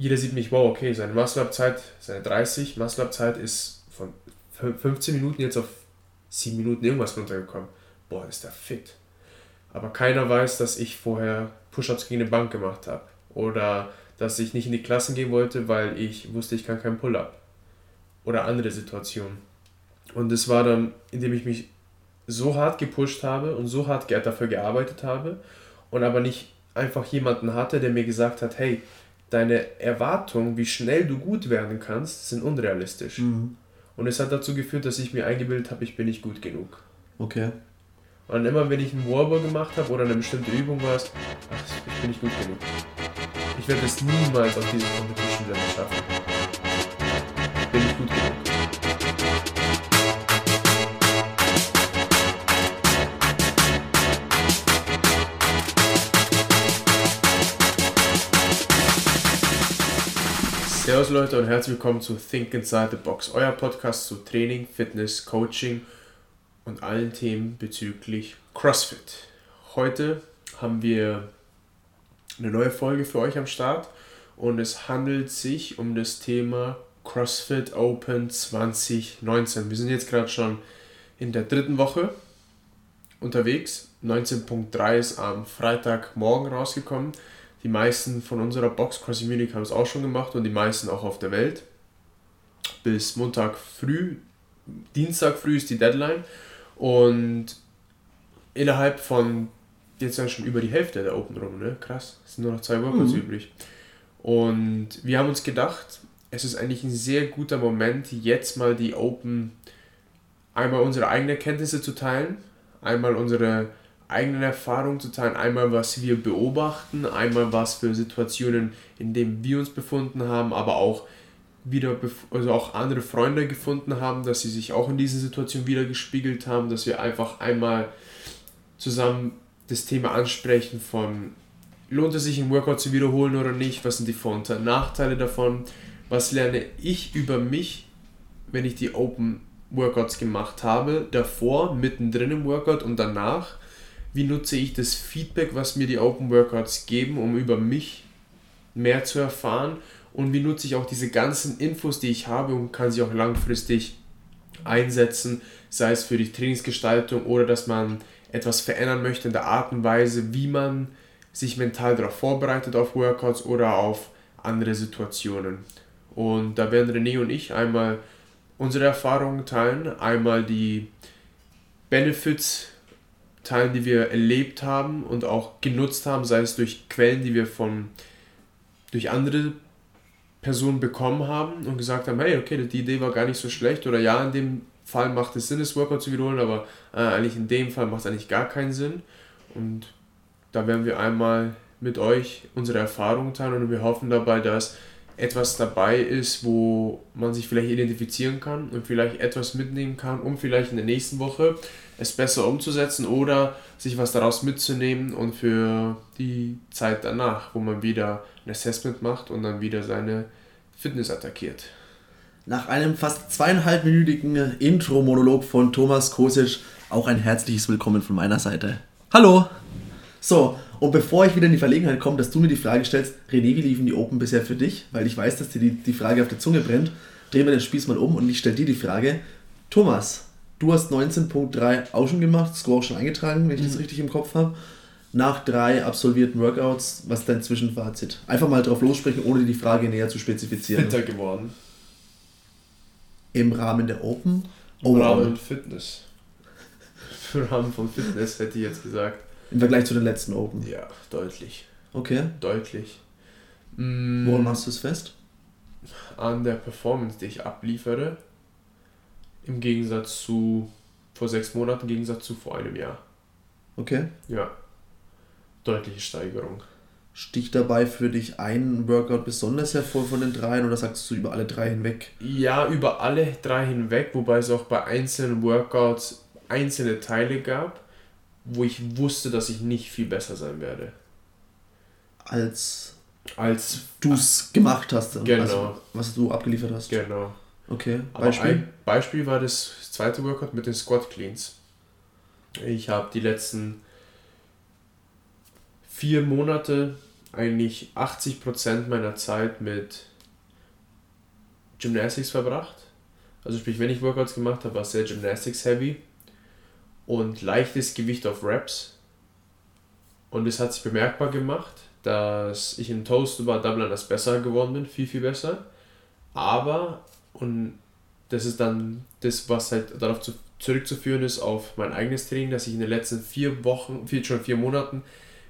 jeder sieht mich, wow, okay, seine Muscle-Up-Zeit, seine 30 Muscle-Up-Zeit ist von 15 Minuten jetzt auf 7 Minuten irgendwas runtergekommen. Boah, ist der fit. Aber keiner weiß, dass ich vorher Push-Ups gegen eine Bank gemacht habe. Oder dass ich nicht in die Klassen gehen wollte, weil ich wusste, ich kann keinen Pull-Up. Oder andere Situationen. Und es war dann, indem ich mich so hart gepusht habe und so hart dafür gearbeitet habe und aber nicht einfach jemanden hatte, der mir gesagt hat, hey, deine Erwartungen, wie schnell du gut werden kannst, sind unrealistisch. Mhm. Und es hat dazu geführt, dass ich mir eingebildet habe, ich bin nicht gut genug. Okay. Und immer wenn ich einen Wallball gemacht habe oder eine bestimmte Übung war es, ach, ich bin nicht gut genug. Ich werde es niemals auf diese Competition Level schaffen. Servus Leute und herzlich willkommen zu Think Inside the Box, euer Podcast zu Training, Fitness, Coaching und allen Themen bezüglich CrossFit. Heute haben wir eine neue Folge für euch am Start und es handelt sich um das Thema CrossFit Open 2019. Wir sind jetzt gerade schon in der dritten Woche unterwegs. 19.3 ist am Freitagmorgen rausgekommen. Die meisten von unserer Box Crossing Munich haben es auch schon gemacht und die meisten auch auf der Welt. Bis Montag früh, Dienstag früh ist die Deadline und innerhalb von jetzt dann schon über die Hälfte der Open rum, ne? Krass, es sind nur noch zwei Workouts mhm. übrig. Und wir haben uns gedacht, es ist eigentlich ein sehr guter Moment, jetzt mal die Open einmal unsere eigenen Kenntnisse zu teilen, einmal unsere eigenen Erfahrungen zu teilen. Einmal, was wir beobachten, einmal, was für Situationen, in denen wir uns befunden haben, aber auch wieder, also auch andere Freunde gefunden haben, dass sie sich auch in dieser Situation wieder gespiegelt haben, dass wir einfach einmal zusammen das Thema ansprechen von lohnt es sich ein Workout zu wiederholen oder nicht, was sind die Vor- und Nachteile davon, was lerne ich über mich, wenn ich die Open Workouts gemacht habe, davor, mittendrin im Workout und danach wie nutze ich das Feedback, was mir die Open Workouts geben, um über mich mehr zu erfahren und wie nutze ich auch diese ganzen Infos, die ich habe und kann sie auch langfristig einsetzen, sei es für die Trainingsgestaltung oder dass man etwas verändern möchte in der Art und Weise, wie man sich mental darauf vorbereitet auf Workouts oder auf andere Situationen. Und da werden René und ich einmal unsere Erfahrungen teilen, einmal die Benefits Teilen, die wir erlebt haben und auch genutzt haben, sei es durch Quellen, die wir von durch andere Personen bekommen haben und gesagt haben, hey, okay, die Idee war gar nicht so schlecht oder ja, in dem Fall macht es Sinn, das Workout zu wiederholen, aber äh, eigentlich in dem Fall macht es eigentlich gar keinen Sinn. Und da werden wir einmal mit euch unsere Erfahrungen teilen und wir hoffen dabei, dass etwas dabei ist, wo man sich vielleicht identifizieren kann und vielleicht etwas mitnehmen kann, um vielleicht in der nächsten Woche es besser umzusetzen oder sich was daraus mitzunehmen und für die Zeit danach, wo man wieder ein Assessment macht und dann wieder seine Fitness attackiert. Nach einem fast zweieinhalbminütigen Intro-Monolog von Thomas Kosic auch ein herzliches Willkommen von meiner Seite. Hallo! So, und bevor ich wieder in die Verlegenheit komme, dass du mir die Frage stellst, René, wie liefen die Open bisher für dich? Weil ich weiß, dass dir die, die Frage auf der Zunge brennt. Drehen wir den Spieß mal um und ich stelle dir die Frage. Thomas, du hast 19.3 auch schon gemacht, Score auch schon eingetragen, wenn ich mhm. das richtig im Kopf habe. Nach drei absolvierten Workouts, was ist dein Zwischenfazit? Einfach mal drauf lossprechen, ohne die Frage näher zu spezifizieren. Fitter geworden. Im Rahmen der Open? Im Rahmen Fitness. Im Rahmen von Fitness hätte ich jetzt gesagt. Im Vergleich zu den letzten Open? Ja, deutlich. Okay. Deutlich. Mm, Woran machst du es fest? An der Performance, die ich abliefere. Im Gegensatz zu vor sechs Monaten, im Gegensatz zu vor einem Jahr. Okay. Ja. Deutliche Steigerung. Sticht dabei für dich ein Workout besonders hervor von den dreien oder sagst du über alle drei hinweg? Ja, über alle drei hinweg, wobei es auch bei einzelnen Workouts einzelne Teile gab wo ich wusste, dass ich nicht viel besser sein werde. Als, als du es gemacht hast. Also genau. Also, was du abgeliefert hast. Genau. Okay, Beispiel? ein Beispiel war das zweite Workout mit den Squat Cleans. Ich habe die letzten vier Monate eigentlich 80% meiner Zeit mit Gymnastics verbracht. Also sprich, wenn ich Workouts gemacht habe, war es sehr Gymnastics heavy und leichtes Gewicht auf Reps. Und es hat sich bemerkbar gemacht, dass ich im Toast über Double Unders besser geworden bin, viel, viel besser. Aber, und das ist dann das, was halt darauf zu, zurückzuführen ist, auf mein eigenes Training, dass ich in den letzten vier Wochen, vier, schon vier Monaten,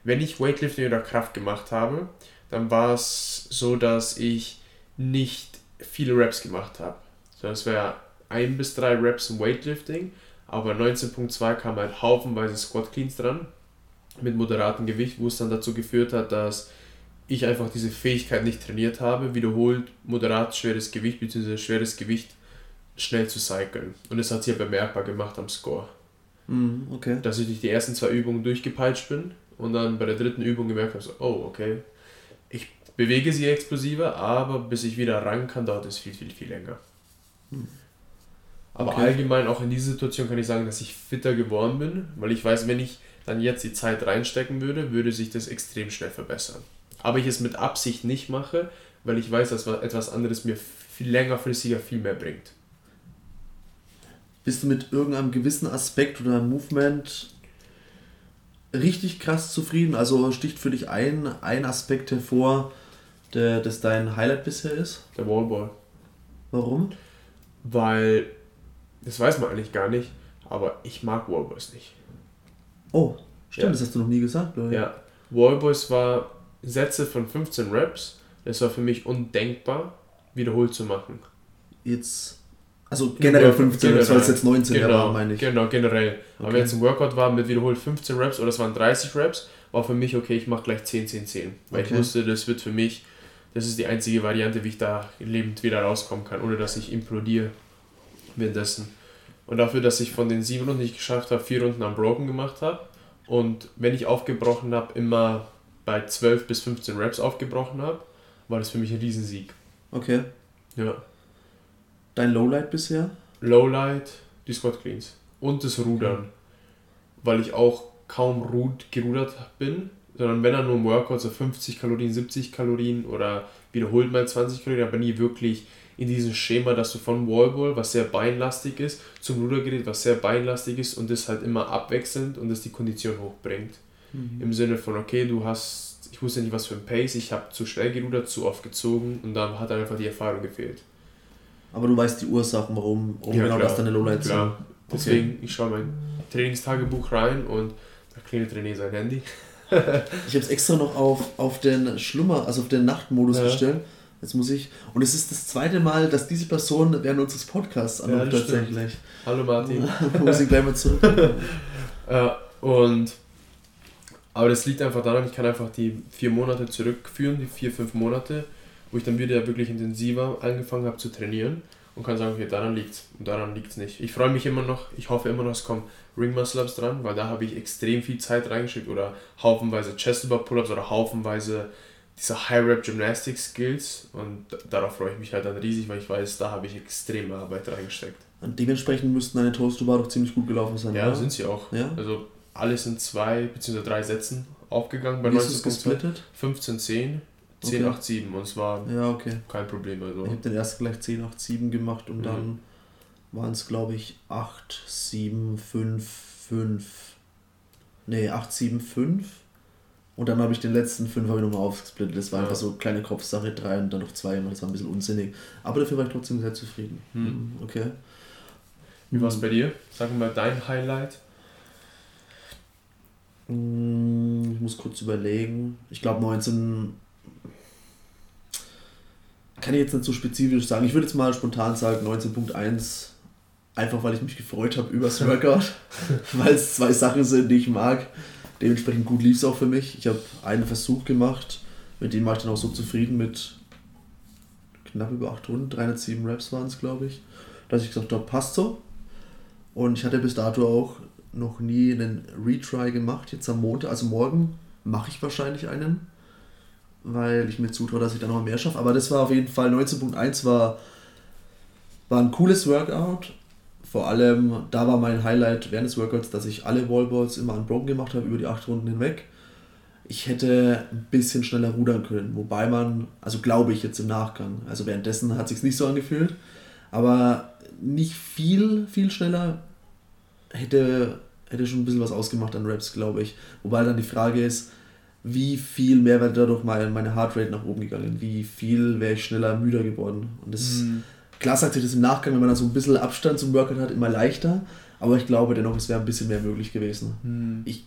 wenn ich Weightlifting oder Kraft gemacht habe, dann war es so, dass ich nicht viele Reps gemacht habe. So, das wäre ein bis drei Reps im Weightlifting, aber 19.2 kam halt haufenweise Squat Cleans dran mit moderatem Gewicht, wo es dann dazu geführt hat, dass ich einfach diese Fähigkeit nicht trainiert habe, wiederholt moderat schweres Gewicht bzw. schweres Gewicht schnell zu cyclen. Und das hat sich ja bemerkbar gemacht am Score. Mhm, okay. Dass ich durch die ersten zwei Übungen durchgepeitscht bin und dann bei der dritten Übung gemerkt habe, so, oh, okay, ich bewege sie explosiver, aber bis ich wieder ran kann, dauert es viel, viel, viel länger. Mhm. Aber okay. allgemein auch in dieser Situation kann ich sagen, dass ich fitter geworden bin, weil ich weiß, wenn ich dann jetzt die Zeit reinstecken würde, würde sich das extrem schnell verbessern. Aber ich es mit Absicht nicht mache, weil ich weiß, dass etwas anderes mir viel längerfristiger viel mehr bringt. Bist du mit irgendeinem gewissen Aspekt oder Movement richtig krass zufrieden? Also sticht für dich ein, ein Aspekt hervor, der, das dein Highlight bisher ist? Der Wallball. Warum? Weil, das weiß man eigentlich gar nicht, aber ich mag Wallballs nicht. Oh, stimmt, ja. das hast du noch nie gesagt, oder? Ja, Wallballs war Sätze von 15 Reps. Das war für mich undenkbar, wiederholt zu machen. Jetzt, also generell 15 Reps, weil es jetzt 19 genau, war, meine ich. Genau, generell. Okay. Aber wenn es ein Workout war mit wiederholt 15 Reps oder es waren 30 Reps, war für mich okay, ich mache gleich 10, 10, 10. Weil okay. ich wusste, das wird für mich, das ist die einzige Variante, wie ich da lebend wieder rauskommen kann, ohne dass ich implodiere währenddessen. Und dafür, dass ich von den sieben Runden nicht geschafft habe, vier Runden am Broken gemacht habe und wenn ich aufgebrochen habe, immer bei 12 bis 15 Reps aufgebrochen habe, war das für mich ein Riesensieg. Okay. Ja. Dein Lowlight bisher? Lowlight, die Squat Cleans. Und das Rudern. Okay. Weil ich auch kaum rud gerudert bin, sondern wenn dann nur im Workout so 50 Kalorien, 70 Kalorien oder wiederholt mal 20 Kalorien, aber nie wirklich in diesem Schema, dass du von Wallball, was sehr beinlastig ist, zum Rudergerät, was sehr beinlastig ist und das halt immer abwechselnd und das die Kondition hochbringt. Mhm. Im Sinne von, okay, du hast, ich wusste nicht, was für ein Pace, ich habe zu schnell gerudert, zu oft gezogen und dann hat einfach die Erfahrung gefehlt. Aber du weißt die Ursachen, warum, warum ja, genau klar, das deine Lowlights sind. Okay. Deswegen, ich schaue mein Trainingstagebuch rein und da klingelt René sein Handy. ich habe es extra noch auf, auf den Schlummer, also auf den Nachtmodus ja. gestellt Jetzt muss ich. Und es ist das zweite Mal, dass diese Person während unseres Podcasts anruft, ja, tatsächlich. Stimmt. Hallo Martin. muss ich gleich mal zurück. ja, und. Aber das liegt einfach daran, ich kann einfach die vier Monate zurückführen, die vier, fünf Monate, wo ich dann wieder wirklich intensiver angefangen habe zu trainieren und kann sagen, okay, daran liegt's und daran liegt es nicht. Ich freue mich immer noch, ich hoffe immer noch, es kommen Ring Muscle Ups dran, weil da habe ich extrem viel Zeit reingeschickt oder haufenweise Chest Über Pull-Ups oder haufenweise diese High-Rap Gymnastic Skills und darauf freue ich mich halt dann riesig, weil ich weiß, da habe ich extreme Arbeit reingesteckt. Und dementsprechend müssten deine Toast-Bar doch ziemlich gut gelaufen sein. Ja, oder? sind sie auch. Ja? Also alles in zwei bzw. drei Sätzen aufgegangen bei 19 15, 10, 10, okay. 8, 7 und es war ja, okay. kein Problem. Also. Ich habe den ersten gleich 10, 8, 7 gemacht und mhm. dann waren es glaube ich 8, 7, 5, 5. Nee, 8, 7, 5 und dann habe ich den letzten fünf habe ich nochmal aufgesplittet. Das war ja. einfach so kleine Kopfsache, drei und dann noch zwei. Das war ein bisschen unsinnig. Aber dafür war ich trotzdem sehr zufrieden. Hm. Mhm, okay. Wie war es bei dir? Sag mal dein Highlight. Hm, ich muss kurz überlegen. Ich glaube 19. Kann ich jetzt nicht so spezifisch sagen. Ich würde jetzt mal spontan sagen 19.1. Einfach weil ich mich gefreut habe über das Workout. weil es zwei Sachen sind, die ich mag. Dementsprechend gut lief es auch für mich. Ich habe einen Versuch gemacht, mit dem war ich dann auch so zufrieden mit knapp über 8 Runden, 307 Reps waren es, glaube ich, dass ich gesagt habe, passt so. Und ich hatte bis dato auch noch nie einen Retry gemacht. Jetzt am Montag, also morgen, mache ich wahrscheinlich einen, weil ich mir zutraue, dass ich da noch mehr schaffe. Aber das war auf jeden Fall 19.1 war, war ein cooles Workout vor allem, da war mein Highlight während des Workouts, dass ich alle Wallballs immer unbroken gemacht habe über die acht Runden hinweg. ich hätte ein bisschen schneller rudern können. Wobei man, also glaube ich jetzt im Nachgang, also währenddessen hat sich nicht so angefühlt, aber nicht viel, viel schneller hätte, hätte schon ein bisschen was ausgemacht an Raps, glaube ich. Wobei dann die Frage ist, wie viel mehr wäre dadurch meine Heartrate nach oben gegangen, wie viel wäre ich schneller müder geworden. Und das mhm. klar sagt sich das im Nachgang, wenn man dann so ein bisschen Abstand zum Workout hat, immer leichter, aber ich glaube dennoch, es wäre ein bisschen mehr möglich gewesen. Mhm. Ich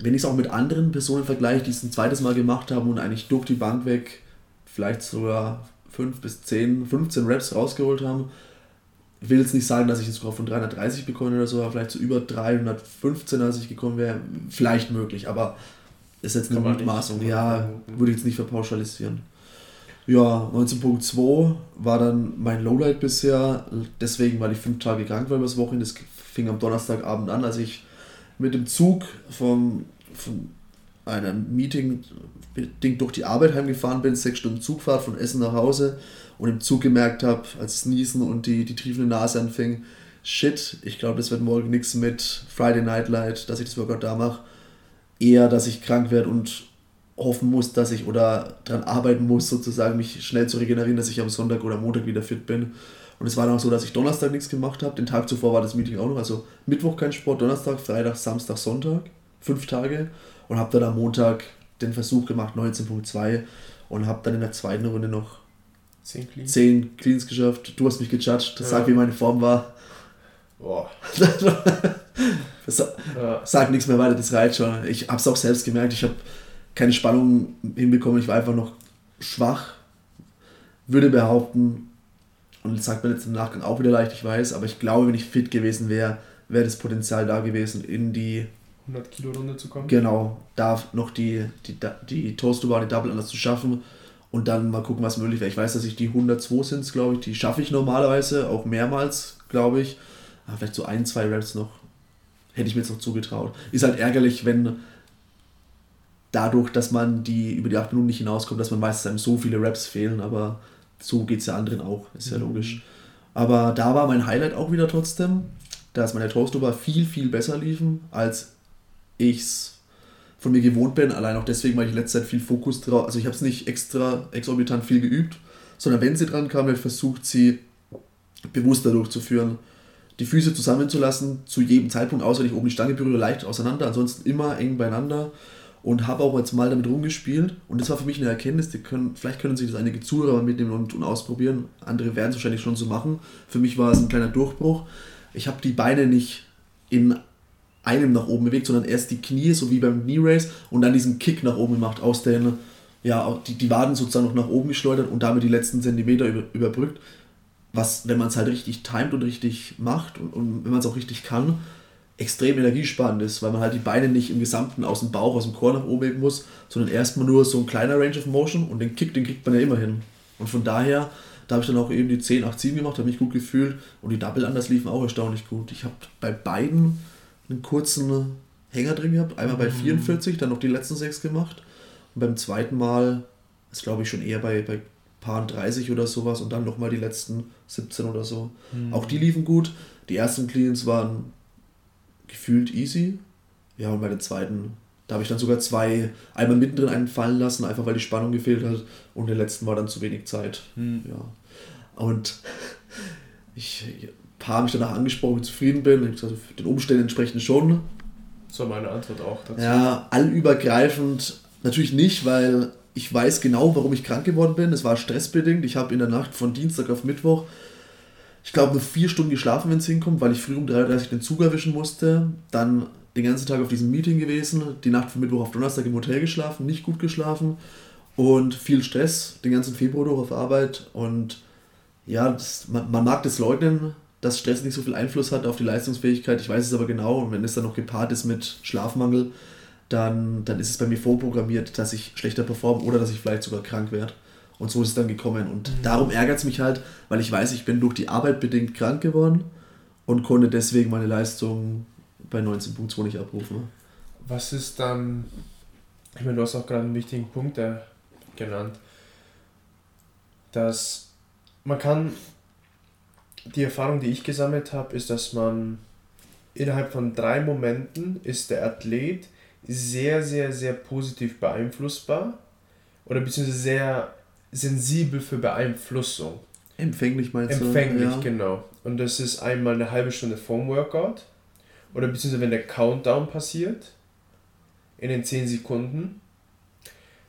wenn ich es auch mit anderen Personen vergleiche, die es ein zweites Mal gemacht haben und eigentlich durch die Bank weg vielleicht sogar 5 bis 10, 15 Reps rausgeholt haben, will jetzt nicht sagen, dass ich jetzt von 330 bekomme oder so, aber vielleicht so über 315, als ich gekommen wäre, vielleicht möglich, aber ist jetzt eine Mutmaßung. Ja, würde ich jetzt nicht verpauschalisieren. Ja, 19.2 war dann mein Lowlight bisher, deswegen, weil ich fünf Tage krank war übers Wochenende. Das fing am Donnerstagabend an, als ich mit dem Zug vom von einem Meeting bedingt durch die Arbeit heimgefahren bin, sechs Stunden Zugfahrt von Essen nach Hause und im Zug gemerkt habe, als es Niesen und die, die triefende Nase anfing, shit, ich glaube, das wird morgen nichts mit Friday Night Light, dass ich das Workout da mache. Eher, dass ich krank werde und hoffen muss, dass ich oder daran arbeiten muss, sozusagen mich schnell zu regenerieren, dass ich am Sonntag oder Montag wieder fit bin. Und es war dann auch so, dass ich Donnerstag nichts gemacht habe. Den Tag zuvor war das Meeting auch noch. Also Mittwoch kein Sport, Donnerstag, Freitag, Samstag, Sonntag fünf Tage und habe dann am Montag den Versuch gemacht, 19.2 und habe dann in der zweiten Runde noch 10 Cleans, 10 Cleans geschafft. Du hast mich gejudged, das ja. sagt, wie meine Form war. Boah. ja. Sag nichts mehr weiter, das reicht schon. Ich habe es auch selbst gemerkt, ich habe keine Spannung hinbekommen, ich war einfach noch schwach. Würde behaupten, und das sagt man jetzt im Nachgang auch wieder leicht, ich weiß, aber ich glaube, wenn ich fit gewesen wäre, wäre das Potenzial da gewesen, in die 100 Kilo Runde zu kommen. Genau, da noch die, die, die Toast-Bar, die Double anders zu schaffen und dann mal gucken, was möglich wäre. Ich weiß, dass ich die 102 sind, glaube ich, die schaffe ich normalerweise, auch mehrmals, glaube ich. Aber vielleicht so ein, zwei Raps noch, hätte ich mir jetzt noch zugetraut. Ist halt ärgerlich, wenn dadurch, dass man die über die 8 Minuten nicht hinauskommt, dass man meistens einem so viele Raps fehlen, aber so geht es ja anderen auch, ist ja mhm. logisch. Aber da war mein Highlight auch wieder trotzdem, dass meine Toast-Bar viel, viel besser liefen als ich es von mir gewohnt bin. Allein auch deswegen, weil ich in letzter Zeit viel Fokus drauf, also ich habe es nicht extra exorbitant viel geübt, sondern wenn sie dran kam, habe ich versucht, sie bewusster durchzuführen. Die Füße zusammenzulassen, zu jedem Zeitpunkt, außer ich oben die Stange berühre, leicht auseinander, ansonsten immer eng beieinander und habe auch jetzt mal damit rumgespielt und das war für mich eine Erkenntnis, die können, vielleicht können sich das einige Zuhörer mitnehmen und, und ausprobieren, andere werden es wahrscheinlich schon so machen. Für mich war es ein kleiner Durchbruch. Ich habe die Beine nicht in einem nach oben bewegt, sondern erst die Knie, so wie beim Knee Race, und dann diesen Kick nach oben gemacht, aus den, ja, die, die Waden sozusagen noch nach oben geschleudert und damit die letzten Zentimeter über, überbrückt. Was, wenn man es halt richtig timet und richtig macht und, und wenn man es auch richtig kann, extrem energiesparend ist, weil man halt die Beine nicht im Gesamten aus dem Bauch, aus dem Chor nach oben heben muss, sondern erstmal nur so ein kleiner Range of Motion und den Kick, den kriegt man ja immer hin. Und von daher, da habe ich dann auch eben die 10, 8, 7 gemacht, habe mich gut gefühlt und die Double Anders liefen auch erstaunlich gut. Ich habe bei beiden einen kurzen Hänger drin gehabt. Einmal bei 44, mhm. dann noch die letzten sechs gemacht. Und beim zweiten Mal ist glaube ich schon eher bei, bei Paar 30 oder sowas und dann nochmal die letzten 17 oder so. Mhm. Auch die liefen gut. Die ersten Cleans waren gefühlt easy. Ja, und bei den zweiten, da habe ich dann sogar zwei, einmal mittendrin einen fallen lassen, einfach weil die Spannung gefehlt hat. Und der letzten war dann zu wenig Zeit. Mhm. Ja. Und ich paar mich danach angesprochen, wie zufrieden bin. Ich gesagt, den Umständen entsprechend schon. So meine Antwort auch dazu. Ja, allübergreifend natürlich nicht, weil ich weiß genau, warum ich krank geworden bin. Es war stressbedingt. Ich habe in der Nacht von Dienstag auf Mittwoch, ich glaube, nur vier Stunden geschlafen, wenn es hinkommt, weil ich früh um 3.30 Uhr den Zug erwischen musste. Dann den ganzen Tag auf diesem Meeting gewesen, die Nacht von Mittwoch auf Donnerstag im Hotel geschlafen, nicht gut geschlafen und viel Stress den ganzen Februar durch auf Arbeit. Und ja, das, man, man mag das leugnen, dass Stress nicht so viel Einfluss hat auf die Leistungsfähigkeit. Ich weiß es aber genau und wenn es dann noch gepaart ist mit Schlafmangel, dann, dann ist es bei mir vorprogrammiert, dass ich schlechter performe oder dass ich vielleicht sogar krank werde. Und so ist es dann gekommen. Und mhm. darum ärgert es mich halt, weil ich weiß, ich bin durch die Arbeit bedingt krank geworden und konnte deswegen meine Leistung bei 19.2 nicht abrufen. Was ist dann, ich meine, du hast auch gerade einen wichtigen Punkt äh, genannt, dass man kann die Erfahrung, die ich gesammelt habe, ist, dass man innerhalb von drei Momenten ist der Athlet sehr, sehr, sehr positiv beeinflussbar oder beziehungsweise sehr sensibel für Beeinflussung. Empfänglich meinst du? Empfänglich, ja. genau. Und das ist einmal eine halbe Stunde vorm Workout oder beziehungsweise wenn der Countdown passiert in den 10 Sekunden,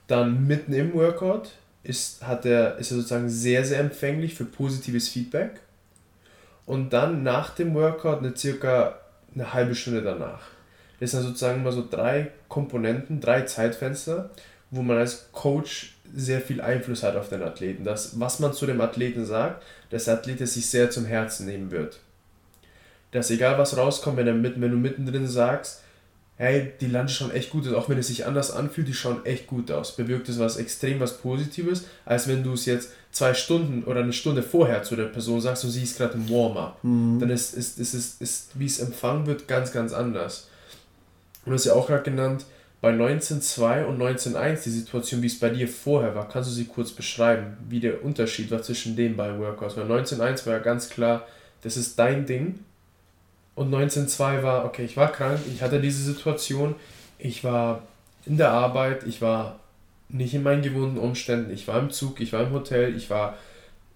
dann mitten im Workout ist, hat er, ist er sozusagen sehr, sehr empfänglich für positives Feedback und dann nach dem Workout eine circa eine halbe Stunde danach. Das sind sozusagen mal so drei Komponenten, drei Zeitfenster, wo man als Coach sehr viel Einfluss hat auf den Athleten. Das, was man zu dem Athleten sagt, dass der Athlet sich sehr zum Herzen nehmen wird. Dass egal was rauskommt, wenn, er mit, wenn du mittendrin sagst, hey, die Lunge schauen echt gut aus, auch wenn es sich anders anfühlt, die schauen echt gut aus. Bewirkt es was extrem was Positives, als wenn du es jetzt zwei Stunden oder eine Stunde vorher zu der Person sagst und sie ist gerade im Warm-up. Mhm. Dann ist, ist, ist, ist, ist, wie es empfangen wird, ganz, ganz anders. Und du hast ja auch gerade genannt, bei 19.2 und 19.1 die Situation, wie es bei dir vorher war, kannst du sie kurz beschreiben, wie der Unterschied war zwischen den beiden Workouts? Weil 19.1 war ja ganz klar, das ist dein Ding. Und 19.2 war, okay, ich war krank, ich hatte diese Situation, ich war in der Arbeit, ich war nicht in meinen gewohnten Umständen, ich war im Zug, ich war im Hotel, ich war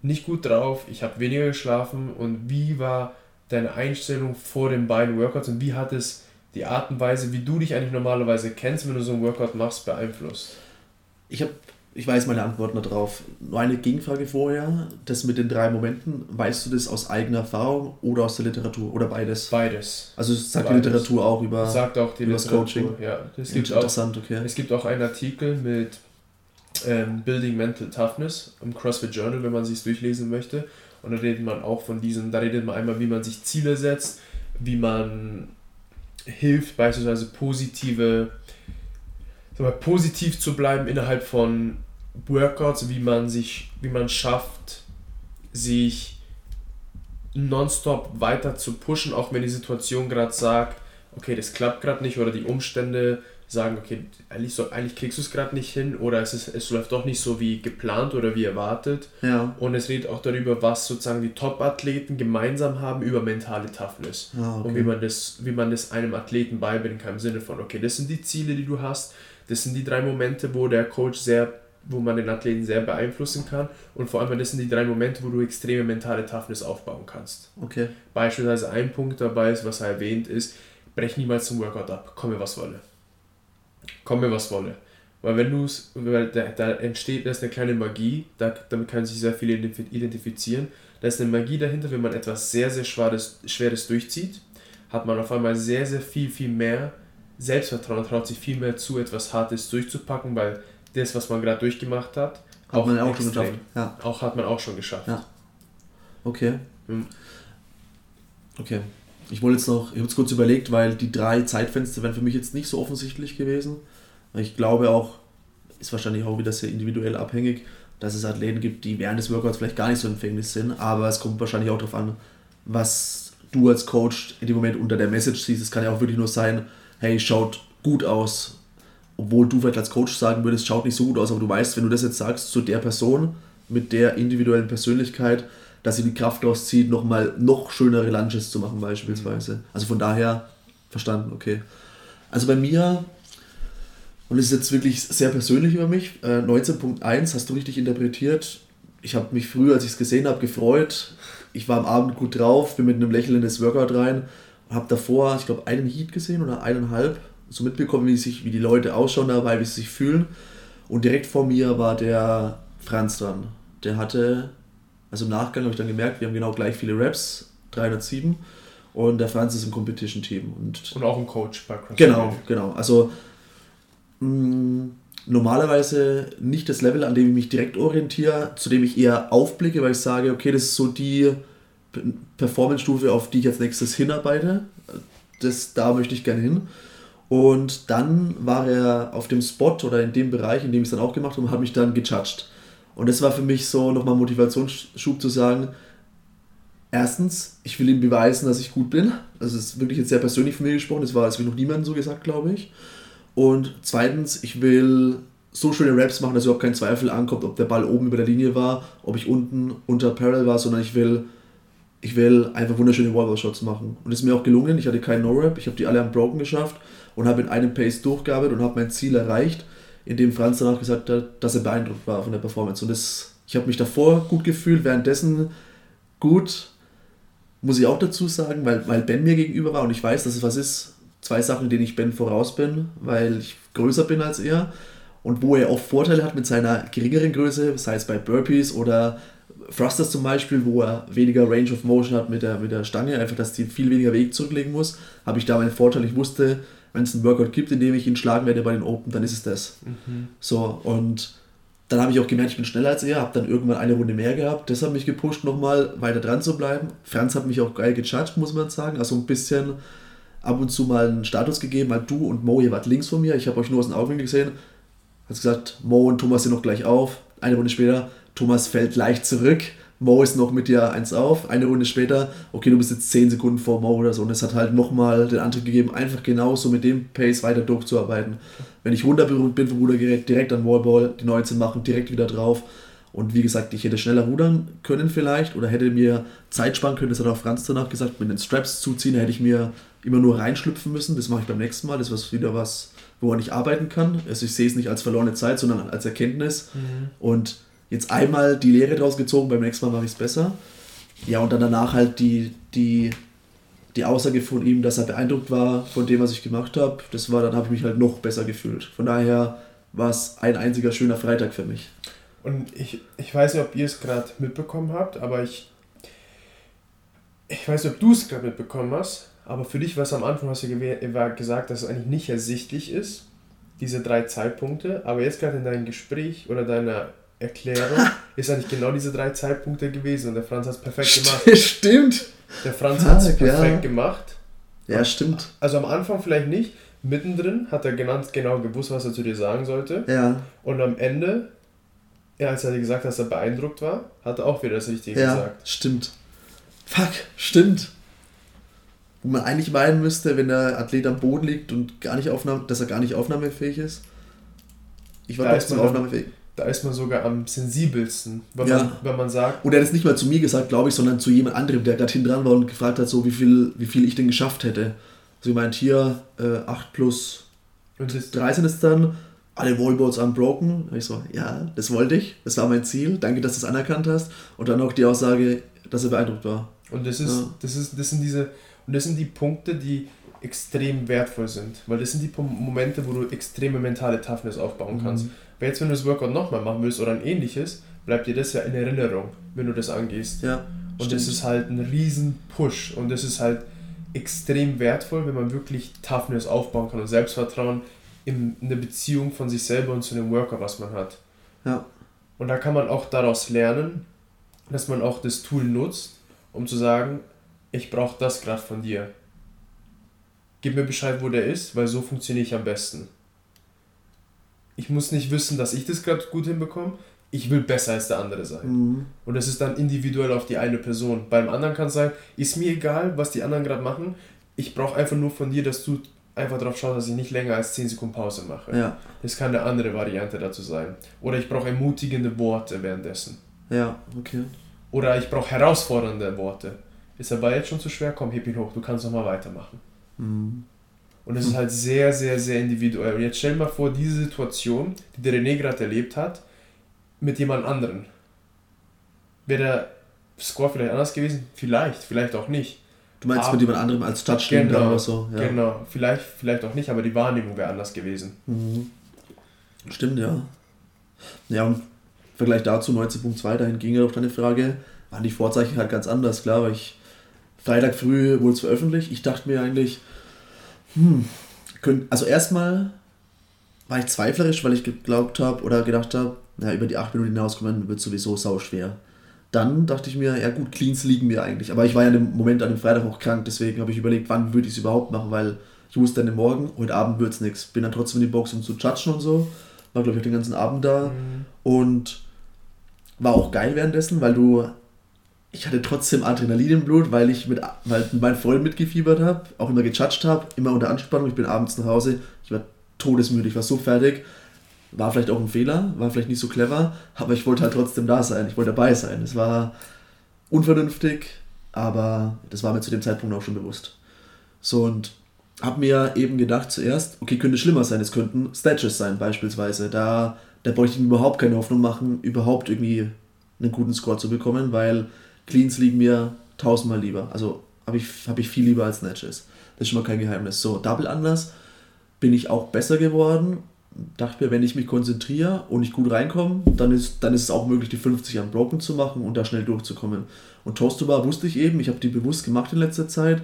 nicht gut drauf, ich habe weniger geschlafen und wie war deine Einstellung vor den beiden Workouts und wie hat es die Art und Weise, wie du dich eigentlich normalerweise kennst, wenn du so ein Workout machst, beeinflusst? Ich habe, ich weiß meine Antworten darauf. Nur eine Gegenfrage vorher, das mit den drei Momenten, weißt du das aus eigener Erfahrung oder aus der Literatur oder beides? Beides. Also sagt beides. die Literatur auch über, sagt auch die über das Coaching. Ja, das gibt interessant, auch, okay. Es gibt auch einen Artikel mit ähm, Building Mental Toughness im CrossFit Journal, wenn man sich durchlesen möchte. Und da redet man auch von diesen, da redet man einmal, wie man sich Ziele setzt, wie man hilft, beispielsweise positive, mal, positiv zu bleiben innerhalb von Workouts, wie man sich, wie man schafft, sich nonstop weiter zu pushen, auch wenn die Situation gerade sagt, okay, das klappt gerade nicht oder die Umstände sagen, okay, eigentlich, so, eigentlich kriegst du es gerade nicht hin oder es, ist, es läuft doch nicht so wie geplant oder wie erwartet. Ja. Und es redet auch darüber, was sozusagen die Top-Athleten gemeinsam haben über mentale Toughness. Ah, okay. Und wie man, das, wie man das einem Athleten beibringen kann im Sinne von, okay, das sind die Ziele, die du hast, das sind die drei Momente, wo der Coach sehr wo man den Athleten sehr beeinflussen kann und vor allem das sind die drei Momente, wo du extreme mentale Toughness aufbauen kannst. Okay. Beispielsweise ein Punkt dabei ist, was er erwähnt ist, brech niemals zum Workout ab, komme was wolle komme was wolle. Weil wenn du es, weil da, da entsteht, da ist eine kleine Magie, da, damit können sich sehr viele identifizieren. Da ist eine Magie dahinter, wenn man etwas sehr, sehr Schweres, Schweres durchzieht, hat man auf einmal sehr, sehr viel, viel mehr Selbstvertrauen, traut sich viel mehr zu, etwas Hartes durchzupacken, weil das, was man gerade durchgemacht hat, hat auch man auch schon geschafft. Ja. Auch hat man auch schon geschafft. Ja. Okay. Hm. Okay. Ich wollte jetzt noch, ich habe jetzt kurz überlegt, weil die drei Zeitfenster wären für mich jetzt nicht so offensichtlich gewesen. Ich glaube auch, ist wahrscheinlich auch wieder sehr individuell abhängig, dass es Athleten gibt, die während des Workouts vielleicht gar nicht so empfänglich sind, aber es kommt wahrscheinlich auch darauf an, was du als Coach in dem Moment unter der Message siehst. Es kann ja auch wirklich nur sein, hey, schaut gut aus, obwohl du vielleicht als Coach sagen würdest, schaut nicht so gut aus, aber du weißt, wenn du das jetzt sagst zu der Person mit der individuellen Persönlichkeit, dass sie die Kraft rauszieht, nochmal noch schönere Lunges zu machen beispielsweise. Mhm. Also von daher verstanden, okay. Also bei mir, und es ist jetzt wirklich sehr persönlich über mich, äh, 19.1 hast du richtig interpretiert. Ich habe mich früher, als ich es gesehen habe, gefreut. Ich war am Abend gut drauf, bin mit einem Lächeln in das Workout rein habe davor, ich glaube, einen Heat gesehen oder eineinhalb, so mitbekommen, wie, sich, wie die Leute ausschauen dabei, wie sie sich fühlen. Und direkt vor mir war der Franz dran. Der hatte also im Nachgang habe ich dann gemerkt, wir haben genau gleich viele Raps, 307. Und der Franz ist im Competition-Team. Und, und auch ein Coach bei CrossFit. Genau, genau. Also mh, mm, normalerweise nicht das Level, an dem ich mich direkt orientiere, zu dem ich eher aufblicke, weil ich sage, okay, das ist so die Performance-Stufe, auf die ich als nächstes hinarbeite. Das, da möchte ich gerne hin. Und dann war er auf dem Spot oder in dem Bereich, in dem ich es dann auch gemacht habe, und hat mich dann gejudged. Und das war für mich so nochmal Motivationsschub zu sagen, erstens, ich will ihm beweisen, dass ich gut bin. Das ist wirklich jetzt sehr persönlich von mir gesprochen, das war als wie noch niemandem so gesagt, glaube ich. Und zweitens, ich will so schöne Raps machen, dass überhaupt kein Zweifel ankommt, ob der Ball oben über der Linie war, ob ich unten unter Parallel war, sondern ich will ich will einfach wunderschöne Wallball-Shots machen. Und das ist mir auch gelungen. Ich hatte keinen No-Rap, ich habe die alle am Broken geschafft und habe in einem Pace durchgearbeitet und habe mein Ziel erreicht, indem Franz danach gesagt hat, dass er beeindruckt war von der Performance. Und das, ich habe mich davor gut gefühlt, währenddessen gut, muss ich auch dazu sagen, weil, weil Ben mir gegenüber war und ich weiß, dass es was ist. Zwei Sachen, denen ich Ben voraus bin, weil ich größer bin als er und wo er auch Vorteile hat mit seiner geringeren Größe, sei es bei Burpees oder Thrusters zum Beispiel, wo er weniger Range of Motion hat mit der, mit der Stange, einfach, dass die viel weniger Weg zurücklegen muss, habe ich da meinen Vorteil. Ich wusste, wenn es einen Workout gibt, in dem ich ihn schlagen werde bei den Open, dann ist es das. Mhm. So, und dann habe ich auch gemerkt, ich bin schneller als er, habe dann irgendwann eine Runde mehr gehabt. Das hat mich gepusht, nochmal weiter dran zu bleiben. Franz hat mich auch geil gejudged, muss man sagen. Also ein bisschen ab und zu mal einen Status gegeben, weil du und Mo, ihr wart links von mir. Ich habe euch nur aus dem Augenwinkel gesehen. Hat gesagt, Mo und Thomas sind noch gleich auf. Eine Runde später, Thomas fällt leicht zurück. Mo ist noch mit dir eins auf. Eine Runde später, okay, du bist jetzt 10 Sekunden vor Mo oder so. Und es hat halt nochmal den Antrieb gegeben, einfach genauso mit dem Pace weiter durchzuarbeiten. Wenn ich runterberührt bin vom Rudergerät, direkt an Wallball, die 19 machen, direkt wieder drauf. Und wie gesagt, ich hätte schneller rudern können vielleicht oder hätte mir Zeit sparen können, das hat auch Franz danach gesagt, mit den Straps zuziehen, hätte ich mir immer nur reinschlüpfen müssen. Das mache ich beim nächsten Mal. Das ist wieder was, woran ich arbeiten kann. Also ich sehe es nicht als verlorene Zeit, sondern als Erkenntnis. Mhm. Und jetzt einmal die Lehre draus gezogen, beim nächsten Mal mache ich es besser. Ja, und dann danach halt die, die, die Aussage von ihm, dass er beeindruckt war von dem, was ich gemacht habe. Das war, dann habe ich mich halt noch besser gefühlt. Von daher war es ein einziger schöner Freitag für mich. Und ich, ich weiß nicht, ob ihr es gerade mitbekommen habt, aber ich, ich weiß nicht, ob du es gerade mitbekommen hast, aber für dich war es am Anfang, hast du gesagt, dass es eigentlich nicht ersichtlich ist, diese drei Zeitpunkte, aber jetzt gerade in deinem Gespräch oder deiner Erklärung ist eigentlich genau diese drei Zeitpunkte gewesen und der Franz hat es perfekt gemacht. Stimmt. Der Franz hat es perfekt ja. gemacht. Ja, stimmt. Also am Anfang vielleicht nicht, mittendrin hat er ganz genau gewusst, was er zu dir sagen sollte. Ja. Und am Ende, ja, als er dir gesagt hat, dass er beeindruckt war, hat er auch wieder das Richtige ja, gesagt. Stimmt. Fuck, stimmt. Wo man eigentlich meinen müsste, wenn der Athlet am Boden liegt und gar nicht aufnahme, dass er gar nicht aufnahmefähig ist. Ich war trotzdem aufnahmefähig da ist man sogar am sensibelsten, wenn, ja. man, wenn man sagt. Und er hat es nicht mal zu mir gesagt, glaube ich, sondern zu jemand anderem, der gerade hinten dran war und gefragt hat, so wie viel, wie viel ich denn geschafft hätte. Also ich meint hier äh, 8 plus und 13 ist dann, alle Wallboards unbroken. Und ich so, ja, das wollte ich, das war mein Ziel, danke, dass du es anerkannt hast. Und dann auch die Aussage, dass er beeindruckt war. Und das ist, ja. das ist, das sind diese, und das sind die Punkte, die extrem wertvoll sind. Weil das sind die Momente, wo du extreme mentale Toughness aufbauen kannst. Mhm. Weil jetzt, wenn du das Workout nochmal machen willst oder ein ähnliches, bleibt dir das ja in Erinnerung, wenn du das angehst. Ja, und stimmt. das ist halt ein riesen Push und das ist halt extrem wertvoll, wenn man wirklich Toughness aufbauen kann und Selbstvertrauen in eine Beziehung von sich selber und zu dem Worker, was man hat. Ja. Und da kann man auch daraus lernen, dass man auch das Tool nutzt, um zu sagen, ich brauche das gerade von dir. Gib mir Bescheid, wo der ist, weil so funktioniere ich am besten ich muss nicht wissen, dass ich das gerade gut hinbekomme. Ich will besser als der andere sein. Mhm. Und das ist dann individuell auf die eine Person. Beim anderen kann es sein, ist mir egal, was die anderen gerade machen. Ich brauche einfach nur von dir, dass du einfach darauf schaust, dass ich nicht länger als 10 Sekunden Pause mache. Ja. Das kann eine andere Variante dazu sein. Oder ich brauche ermutigende Worte währenddessen. Ja, okay. Oder ich brauche herausfordernde Worte. Ist aber jetzt schon zu schwer? Komm, heb ihn hoch, du kannst nochmal weitermachen. Mhm. Und es ist halt sehr, sehr, sehr individuell. Und jetzt stell dir mal vor, diese Situation, die der René gerade erlebt hat, mit jemand anderen. Wäre der Score vielleicht anders gewesen? Vielleicht, vielleicht auch nicht. Du meinst aber, mit jemand anderem als Touchdown genau, oder so? Ja. Genau, vielleicht, vielleicht auch nicht, aber die Wahrnehmung wäre anders gewesen. Mhm. Stimmt, ja. Ja, und im Vergleich dazu 19.2, dahin ging ja auf deine Frage, waren die Vorzeichen halt ganz anders, klar, weil ich Freitag früh wurde es veröffentlicht. Ich dachte mir eigentlich, hm, also erstmal war ich zweiflerisch, weil ich geglaubt habe oder gedacht habe, ja, über die 8 Minuten hinauskommen wird sowieso sau schwer. Dann dachte ich mir, ja gut, Cleans liegen mir eigentlich. Aber ich war ja im Moment an dem Freitag auch krank, deswegen habe ich überlegt, wann würde ich es überhaupt machen, weil ich wusste dann Morgen, heute Abend wird es nichts. Bin dann trotzdem in die Box, um zu judgen und so. War, glaube ich, den ganzen Abend da. Mhm. Und war auch geil währenddessen, weil du ich hatte trotzdem Adrenalin im Blut, weil ich mit, weil mit meinen Freunden mitgefiebert habe, auch immer gejudged habe, immer unter Anspannung. Ich bin abends nach Hause, ich war todesmüde, ich war so fertig. War vielleicht auch ein Fehler, war vielleicht nicht so clever, aber ich wollte halt trotzdem da sein, ich wollte dabei sein. Es war unvernünftig, aber das war mir zu dem Zeitpunkt auch schon bewusst. So und habe mir eben gedacht zuerst, okay, könnte schlimmer sein, es könnten Snatches sein beispielsweise. Da, da bräuchte ich mir überhaupt keine Hoffnung machen, überhaupt irgendwie einen guten Score zu bekommen, weil Cleans liegen mir tausendmal lieber. Also habe ich, hab ich viel lieber als Snatches. Das ist schon mal kein Geheimnis. So, Double anders bin ich auch besser geworden. Dachte mir, wenn ich mich konzentriere und ich gut reinkomme, dann ist, dann ist es auch möglich, die 50 an Broken zu machen und da schnell durchzukommen. Und Toast to Bar wusste ich eben, ich habe die bewusst gemacht in letzter Zeit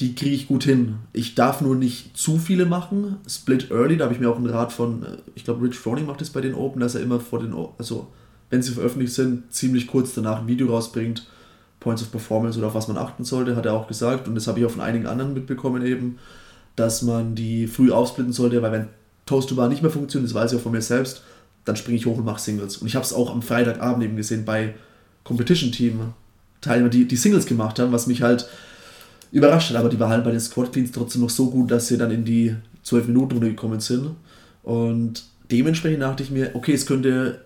die kriege ich gut hin. Ich darf nur nicht zu viele machen. Split Early, da habe ich mir auch einen Rat von, äh, ich glaube, Rich Froning macht das bei den Open, dass er immer vor den, also wenn sie veröffentlicht sind, ziemlich kurz danach ein Video rausbringt, Points of Performance oder auf was man achten sollte, hat er auch gesagt. Und das habe ich auch von einigen anderen mitbekommen eben, dass man die früh aufsplitten sollte, weil wenn Toast to Bar nicht mehr funktioniert, das weiß ich auch von mir selbst, dann springe ich hoch und mache Singles. Und ich habe es auch am Freitagabend eben gesehen bei Competition Team Teilnehmer, die, die Singles gemacht haben, was mich halt überrascht hat, aber die war halt bei den Squad Cleans trotzdem noch so gut, dass sie dann in die 12 Minuten runtergekommen sind. Und dementsprechend dachte ich mir, okay, es könnte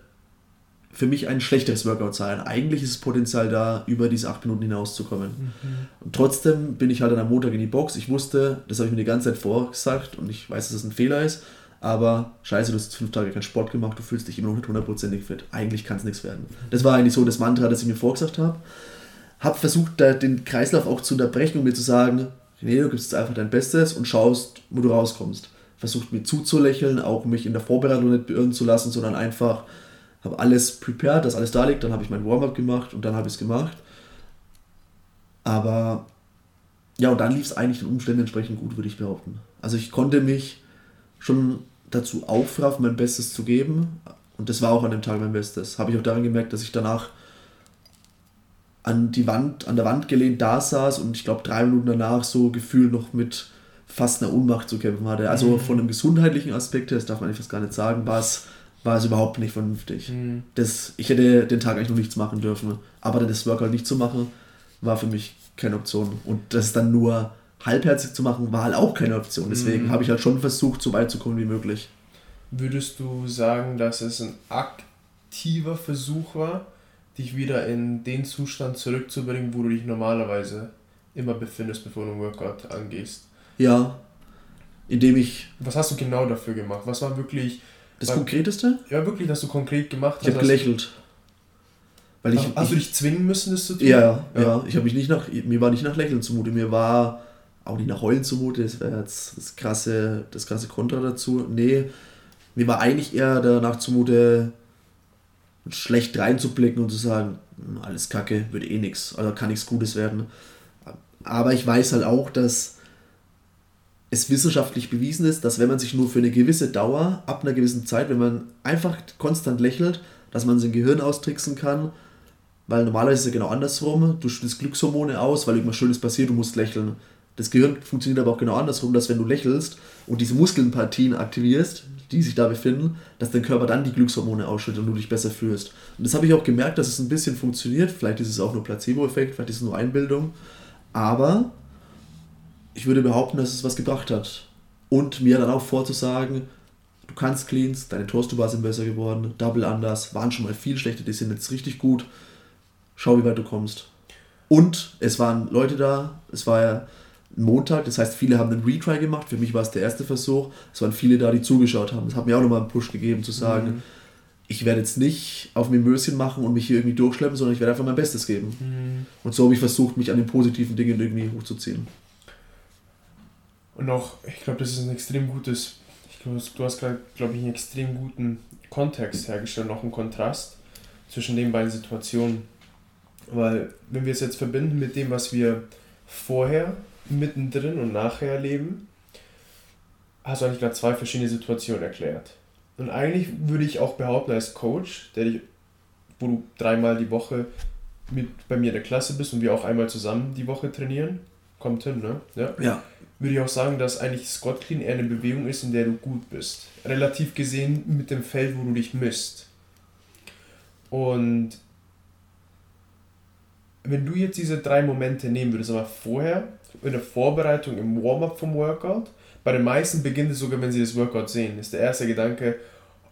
für mich ein schlechteres Workout sein. Eigentlich ist das Potenzial da, über diese 8 Minuten hinauszukommen. Mhm. Und trotzdem bin ich halt dann am Montag in die Box. Ich wusste, das habe ich mir die ganze Zeit vorgesagt und ich weiß, dass das ein Fehler ist, aber scheiße, du hast jetzt fünf Tage keinen Sport gemacht, du fühlst dich immer noch nicht hundertprozentig fit. Eigentlich kann es nichts werden. Das war eigentlich so das Mantra, das ich mir vorgesagt habe habe versucht, da den Kreislauf auch zu unterbrechen und mir zu sagen, nee, du gibst jetzt einfach dein Bestes und schaust, wo du rauskommst. Versucht mir zuzulächeln, auch mich in der Vorbereitung nicht beirren zu lassen, sondern einfach habe alles prepared, dass alles da liegt, dann habe ich mein Warm-up gemacht und dann habe ich es gemacht. Aber ja, und dann lief es eigentlich den Umständen entsprechend gut, würde ich behaupten. Also ich konnte mich schon dazu aufraffen, mein Bestes zu geben. Und das war auch an dem Tag mein Bestes. Habe ich auch daran gemerkt, dass ich danach an die Wand, an der Wand gelehnt da saß und ich glaube drei Minuten danach so gefühlt noch mit fast einer Unmacht zu kämpfen hatte. Also mhm. von einem gesundheitlichen Aspekt her, das darf man eigentlich fast gar nicht sagen, war es, war es überhaupt nicht vernünftig. Mhm. Das, ich hätte den Tag eigentlich noch nichts machen dürfen. Aber das Workout nicht zu machen, war für mich keine Option. Und das dann nur halbherzig zu machen, war halt auch keine Option. Deswegen mhm. habe ich halt schon versucht, so weit zu kommen wie möglich. Würdest du sagen, dass es ein aktiver Versuch war? dich wieder in den Zustand zurückzubringen, wo du dich normalerweise immer befindest, bevor du ein Workout angehst. Ja. Indem ich. Was hast du genau dafür gemacht? Was war wirklich. Das war, Konkreteste? Ja, wirklich, dass du konkret gemacht hast. Ich habe gelächelt. Weil ich, hast, hast du dich zwingen müssen, das zu tun? Ja, ja. ja. Ich habe mich nicht nach. Mir war nicht nach Lächeln zumute. Mir war auch nicht nach Heulen zumute. Das wäre jetzt das krasse, das krasse Kontra dazu. Nee. Mir war eigentlich eher danach zumute, schlecht reinzublicken und zu sagen, hm, alles Kacke, wird eh nichts, also kann nichts Gutes werden. Aber ich weiß halt auch, dass es wissenschaftlich bewiesen ist, dass wenn man sich nur für eine gewisse Dauer, ab einer gewissen Zeit, wenn man einfach konstant lächelt, dass man sein Gehirn austricksen kann, weil normalerweise ist es genau andersrum, du schüttest Glückshormone aus, weil irgendwas Schönes passiert, du musst lächeln. Das Gehirn funktioniert aber auch genau andersrum, dass wenn du lächelst und diese Muskelpartien aktivierst, die sich da befinden, dass dein Körper dann die Glückshormone ausschüttet und du dich besser fühlst. Und das habe ich auch gemerkt, dass es ein bisschen funktioniert. Vielleicht ist es auch nur Placebo-Effekt, vielleicht ist es nur Einbildung. Aber ich würde behaupten, dass es was gebracht hat. Und mir dann auch vorzusagen, du kannst Cleans, deine Toast-to-Bar sind besser geworden, Double anders, waren schon mal viel schlechter, die sind jetzt richtig gut. Schau, wie weit du kommst. Und es waren Leute da, es war ja Montag. Das heißt, viele haben einen Retry gemacht. Für mich war es der erste Versuch. Es waren viele da, die zugeschaut haben. Das hat mir auch nochmal einen Push gegeben, zu sagen, mhm. ich werde jetzt nicht auf mir Möschen machen und mich hier irgendwie durchschleppen, sondern ich werde einfach mein Bestes geben. Mhm. Und so habe ich versucht, mich an den positiven Dingen irgendwie hochzuziehen. Und auch, ich glaube, das ist ein extrem gutes, ich glaube, du hast gerade, glaube ich, einen extrem guten Kontext hergestellt, noch einen Kontrast zwischen den beiden Situationen. Weil, wenn wir es jetzt verbinden mit dem, was wir vorher mittendrin und nachher leben, hast du eigentlich gerade zwei verschiedene Situationen erklärt. Und eigentlich würde ich auch behaupten, als Coach, der dich, wo du dreimal die Woche mit bei mir in der Klasse bist und wir auch einmal zusammen die Woche trainieren, kommt hin, ne? Ja. ja. Würde ich auch sagen, dass eigentlich Squat Clean eher eine Bewegung ist, in der du gut bist. Relativ gesehen mit dem Feld, wo du dich misst. Und wenn du jetzt diese drei Momente nehmen würdest, aber vorher in der Vorbereitung, im Warm-up vom Workout. Bei den meisten beginnt es sogar, wenn sie das Workout sehen, ist der erste Gedanke,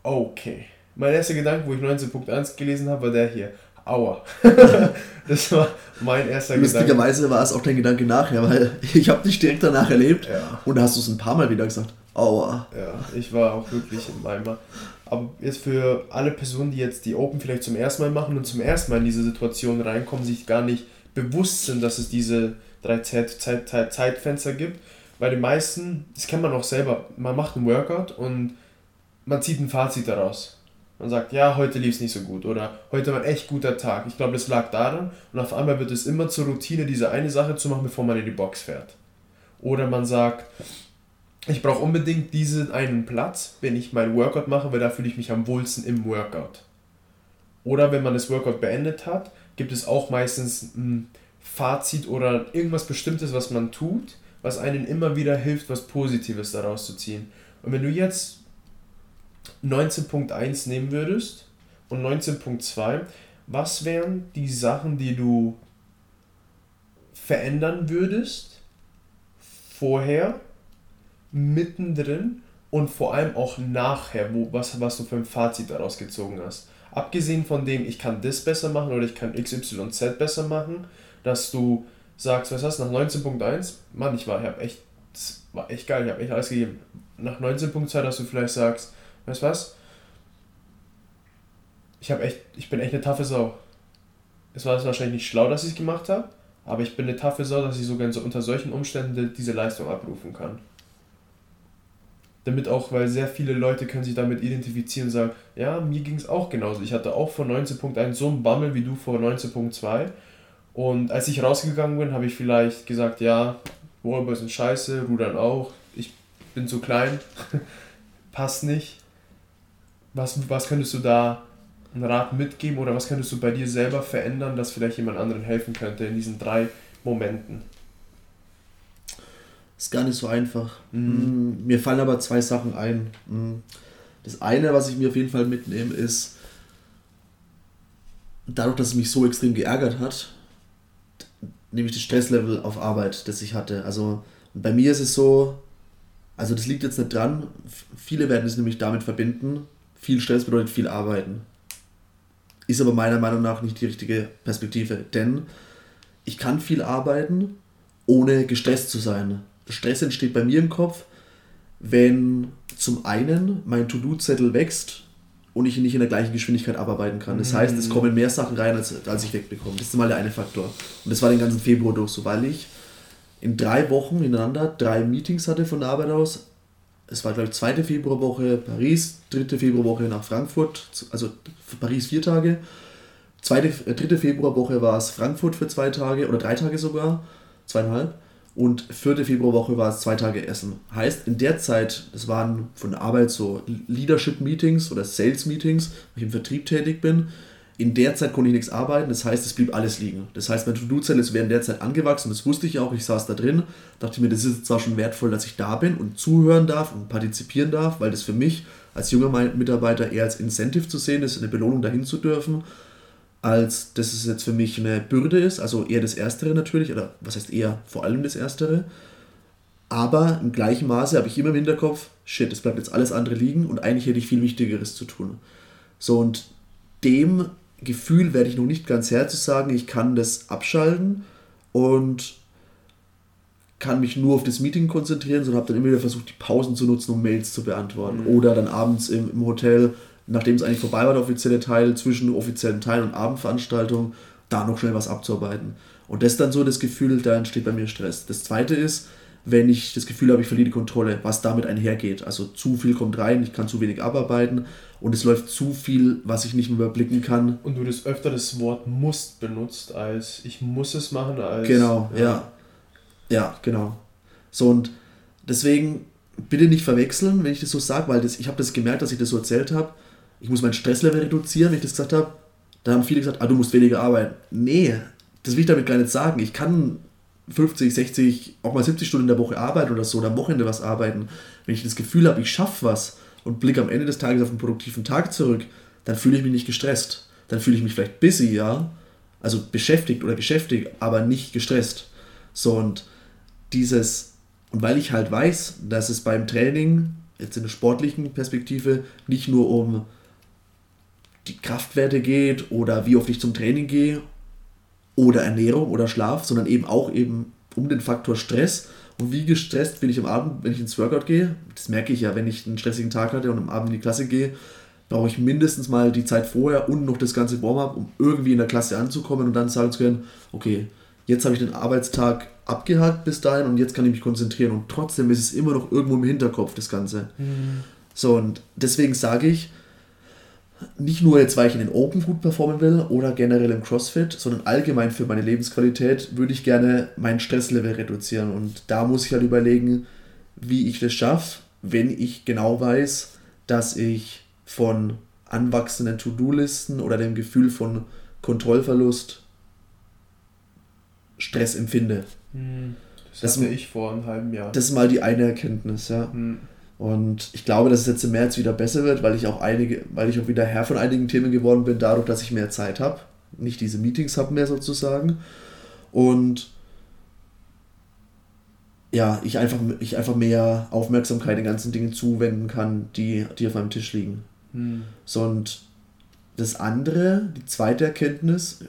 okay. Mein erster Gedanke, wo ich 19.1 gelesen habe, war der hier. Aua. das war mein erster Lustigerweise war es auch dein Gedanke nachher, weil ich habe dich direkt danach erlebt ja. und da hast du es ein paar Mal wieder gesagt. Aua. Ja, ich war auch wirklich im Eimer. Aber jetzt für alle Personen, die jetzt die Open vielleicht zum ersten Mal machen und zum ersten Mal in diese Situation reinkommen, sich gar nicht bewusst sind, dass es diese drei Zeit, Zeit, Zeit, Zeitfenster gibt. Bei den meisten, das kennt man auch selber, man macht einen Workout und man zieht ein Fazit daraus. Man sagt, ja, heute lief es nicht so gut oder heute war ein echt guter Tag. Ich glaube, das lag daran und auf einmal wird es immer zur Routine, diese eine Sache zu machen, bevor man in die Box fährt. Oder man sagt, ich brauche unbedingt diesen einen Platz, wenn ich mein Workout mache, weil da fühle ich mich am wohlsten im Workout. Oder wenn man das Workout beendet hat, gibt es auch meistens ein Fazit oder irgendwas Bestimmtes, was man tut, was einen immer wieder hilft, was Positives daraus zu ziehen. Und wenn du jetzt 19.1 nehmen würdest und 19.2, was wären die Sachen, die du verändern würdest vorher mittendrin und vor allem auch nachher, wo, was, was du für ein Fazit daraus gezogen hast. Abgesehen von dem, ich kann das besser machen oder ich kann XYZ besser machen, dass du sagst, was hast du, nach 19.1, Mann, ich war, ich habe echt, war echt geil, ich habe echt alles gegeben. Nach 19.2, dass du vielleicht sagst, weißt du was, ich habe echt, ich bin echt eine taffe Sau. Es war wahrscheinlich nicht schlau, dass ich es gemacht habe, aber ich bin eine taffe Sau, dass ich sogar so unter solchen Umständen diese Leistung abrufen kann damit auch, weil sehr viele Leute können sich damit identifizieren und sagen, ja, mir ging es auch genauso. Ich hatte auch vor 19.1 so einen Bammel wie du vor 19.2. Und als ich rausgegangen bin, habe ich vielleicht gesagt, ja, Wallballs sind scheiße, Rudern auch, ich bin zu klein, passt nicht. Was, was könntest du da einen Rat mitgeben oder was könntest du bei dir selber verändern, dass vielleicht jemand anderen helfen könnte in diesen drei Momenten? Ist gar nicht so einfach. Mhm. Mir fallen aber zwei Sachen ein. Mm. Das eine, was ich mir auf jeden Fall mitnehme, ist, dadurch, dass es mich so extrem geärgert hat, nämlich das Stresslevel auf Arbeit, das ich hatte. Also bei mir ist es so, also das liegt jetzt nicht dran, viele werden es nämlich damit verbinden, viel Stress bedeutet viel Arbeiten. Ist aber meiner Meinung nach nicht die richtige Perspektive, denn ich kann viel arbeiten, ohne gestresst zu sein. Stress entsteht bei mir im Kopf, wenn zum einen mein To-Do-Zettel wächst und ich ihn nicht in der gleichen Geschwindigkeit abarbeiten kann. Das heißt, es mhm. kommen mehr Sachen rein, als, als ich wegbekomme. Das ist mal der eine Faktor. Und das war den ganzen Februar durch so, weil ich in drei Wochen hintereinander drei Meetings hatte von der Arbeit aus. Es war, glaube ich, zweite Februarwoche Paris, dritte Februarwoche nach Frankfurt, also Paris vier Tage. Zweite, äh, dritte Februarwoche war es Frankfurt für zwei Tage oder drei Tage sogar, zweieinhalb. Und vierte Februarwoche war es zwei Tage Essen. Heißt, in der Zeit, das waren von der Arbeit so Leadership-Meetings oder Sales-Meetings, wo ich im Vertrieb tätig bin. In der Zeit konnte ich nichts arbeiten, das heißt, es blieb alles liegen. Das heißt, mein To-Do-Zettel ist während der Zeit angewachsen, das wusste ich auch, ich saß da drin, dachte mir, das ist zwar schon wertvoll, dass ich da bin und zuhören darf und partizipieren darf, weil das für mich als junger Mitarbeiter eher als Incentive zu sehen ist, eine Belohnung dahin zu dürfen als dass es jetzt für mich eine Bürde ist, also eher das Erstere natürlich, oder was heißt eher vor allem das Erstere. Aber im gleichen Maße habe ich immer im Hinterkopf, shit, es bleibt jetzt alles andere liegen und eigentlich hätte ich viel Wichtigeres zu tun. So, und dem Gefühl werde ich noch nicht ganz Herr zu sagen, ich kann das abschalten und kann mich nur auf das Meeting konzentrieren, sondern habe dann immer wieder versucht, die Pausen zu nutzen, um Mails zu beantworten. Mhm. Oder dann abends im, im Hotel nachdem es eigentlich vorbei war, der offizielle Teil, zwischen offiziellen Teil und Abendveranstaltung, da noch schnell was abzuarbeiten. Und das ist dann so das Gefühl, da entsteht bei mir Stress. Das zweite ist, wenn ich das Gefühl habe, ich verliere die Kontrolle, was damit einhergeht. Also zu viel kommt rein, ich kann zu wenig abarbeiten und es läuft zu viel, was ich nicht mehr überblicken kann. Und du das öfter das Wort muss benutzt als ich muss es machen als. Genau, ja. Ja, ja genau. So und deswegen bitte nicht verwechseln, wenn ich das so sage, weil das, ich habe das gemerkt, dass ich das so erzählt habe ich muss mein Stresslevel reduzieren, wenn ich das gesagt habe. Da haben viele gesagt, ah, du musst weniger arbeiten. Nee, das will ich damit gar nicht sagen. Ich kann 50, 60, auch mal 70 Stunden in der Woche arbeiten oder so oder am Wochenende was arbeiten. Wenn ich das Gefühl habe, ich schaffe was und blicke am Ende des Tages auf einen produktiven Tag zurück, dann fühle ich mich nicht gestresst. Dann fühle ich mich vielleicht busy, ja, also beschäftigt oder geschäftig, aber nicht gestresst. So und dieses, und weil ich halt weiß, dass es beim Training, jetzt in der sportlichen Perspektive, nicht nur um die Kraftwerte geht oder wie oft ich zum Training gehe oder Ernährung oder Schlaf, sondern eben auch eben um den Faktor Stress. Und wie gestresst bin ich am Abend, wenn ich ins Workout gehe. Das merke ich ja, wenn ich einen stressigen Tag hatte und am Abend in die Klasse gehe, brauche ich mindestens mal die Zeit vorher und noch das ganze Warm-up, um irgendwie in der Klasse anzukommen und dann sagen zu können, okay, jetzt habe ich den Arbeitstag abgehakt bis dahin und jetzt kann ich mich konzentrieren. Und trotzdem ist es immer noch irgendwo im Hinterkopf, das Ganze. Mhm. So, und deswegen sage ich, nicht nur jetzt, weil ich in den Open gut performen will oder generell im CrossFit, sondern allgemein für meine Lebensqualität würde ich gerne mein Stresslevel reduzieren. Und da muss ich halt überlegen, wie ich das schaffe, wenn ich genau weiß, dass ich von anwachsenden To-Do-Listen oder dem Gefühl von Kontrollverlust Stress empfinde. Hm, das, das hatte ich vor einem halben Jahr. Das ist mal die eine Erkenntnis, ja. Hm. Und ich glaube, dass es jetzt im März wieder besser wird, weil ich auch einige, weil ich auch wieder Herr von einigen Themen geworden bin, dadurch, dass ich mehr Zeit habe. Nicht diese Meetings habe mehr sozusagen. Und ja, ich einfach, ich einfach mehr Aufmerksamkeit den ganzen Dingen zuwenden kann, die, die auf meinem Tisch liegen. Hm. So, und das andere, die zweite Erkenntnis,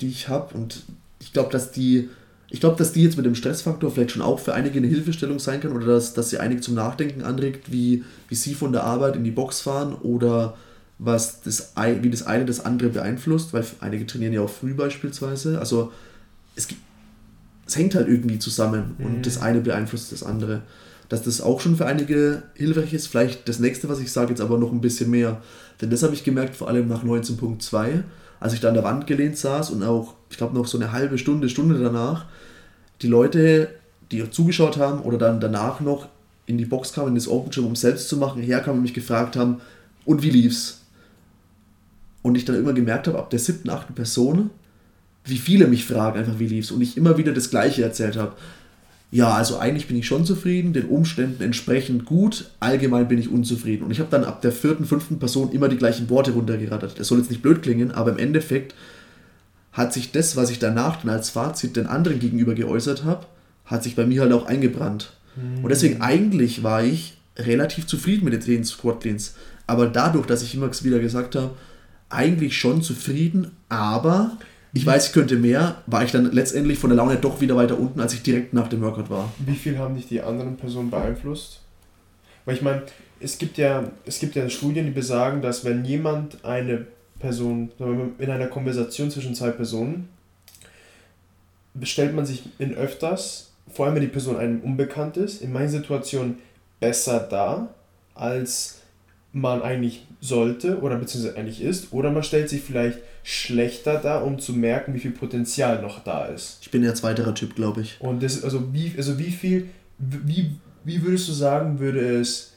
die ich habe, und ich glaube, dass die ich glaube, dass die jetzt mit dem Stressfaktor vielleicht schon auch für einige eine Hilfestellung sein kann oder dass, dass sie einige zum Nachdenken anregt, wie, wie sie von der Arbeit in die Box fahren oder was das, wie das eine das andere beeinflusst, weil einige trainieren ja auch früh beispielsweise. Also es, es hängt halt irgendwie zusammen mhm. und das eine beeinflusst das andere. Dass das auch schon für einige hilfreich ist. Vielleicht das nächste, was ich sage, jetzt aber noch ein bisschen mehr. Denn das habe ich gemerkt, vor allem nach 19.2 als ich da an der Wand gelehnt saß und auch, ich glaube, noch so eine halbe Stunde, Stunde danach, die Leute, die zugeschaut haben oder dann danach noch in die Box kamen, in das Open Gym, um selbst zu machen, herkamen und mich gefragt haben, und wie lief's? Und ich dann immer gemerkt habe, ab der siebten, achten Person, wie viele mich fragen, einfach wie lief's. Und ich immer wieder das Gleiche erzählt habe. Ja, also eigentlich bin ich schon zufrieden, den Umständen entsprechend gut, allgemein bin ich unzufrieden. Und ich habe dann ab der vierten, fünften Person immer die gleichen Worte runtergerattert. Das soll jetzt nicht blöd klingen, aber im Endeffekt hat sich das, was ich danach dann als Fazit den anderen gegenüber geäußert habe, hat sich bei mir halt auch eingebrannt. Mhm. Und deswegen eigentlich war ich relativ zufrieden mit den 10 Squat Cleans. Aber dadurch, dass ich immer wieder gesagt habe, eigentlich schon zufrieden, aber ich weiß, ich könnte mehr, war ich dann letztendlich von der Laune doch wieder weiter unten, als ich direkt nach dem Workout war. Wie viel haben dich die anderen Personen beeinflusst? Weil ich meine, es gibt ja, es gibt ja Studien, die besagen, dass wenn jemand eine Person, in einer Konversation zwischen zwei Personen, bestellt man sich in öfters, vor allem wenn die Person einem unbekannt ist, in meinen Situationen besser dar, als man eigentlich sollte oder beziehungsweise eigentlich ist, oder man stellt sich vielleicht schlechter da, um zu merken, wie viel Potenzial noch da ist. Ich bin ja zweiterer Typ, glaube ich. Und das, also wie, also wie viel, wie, wie würdest du sagen, würde es,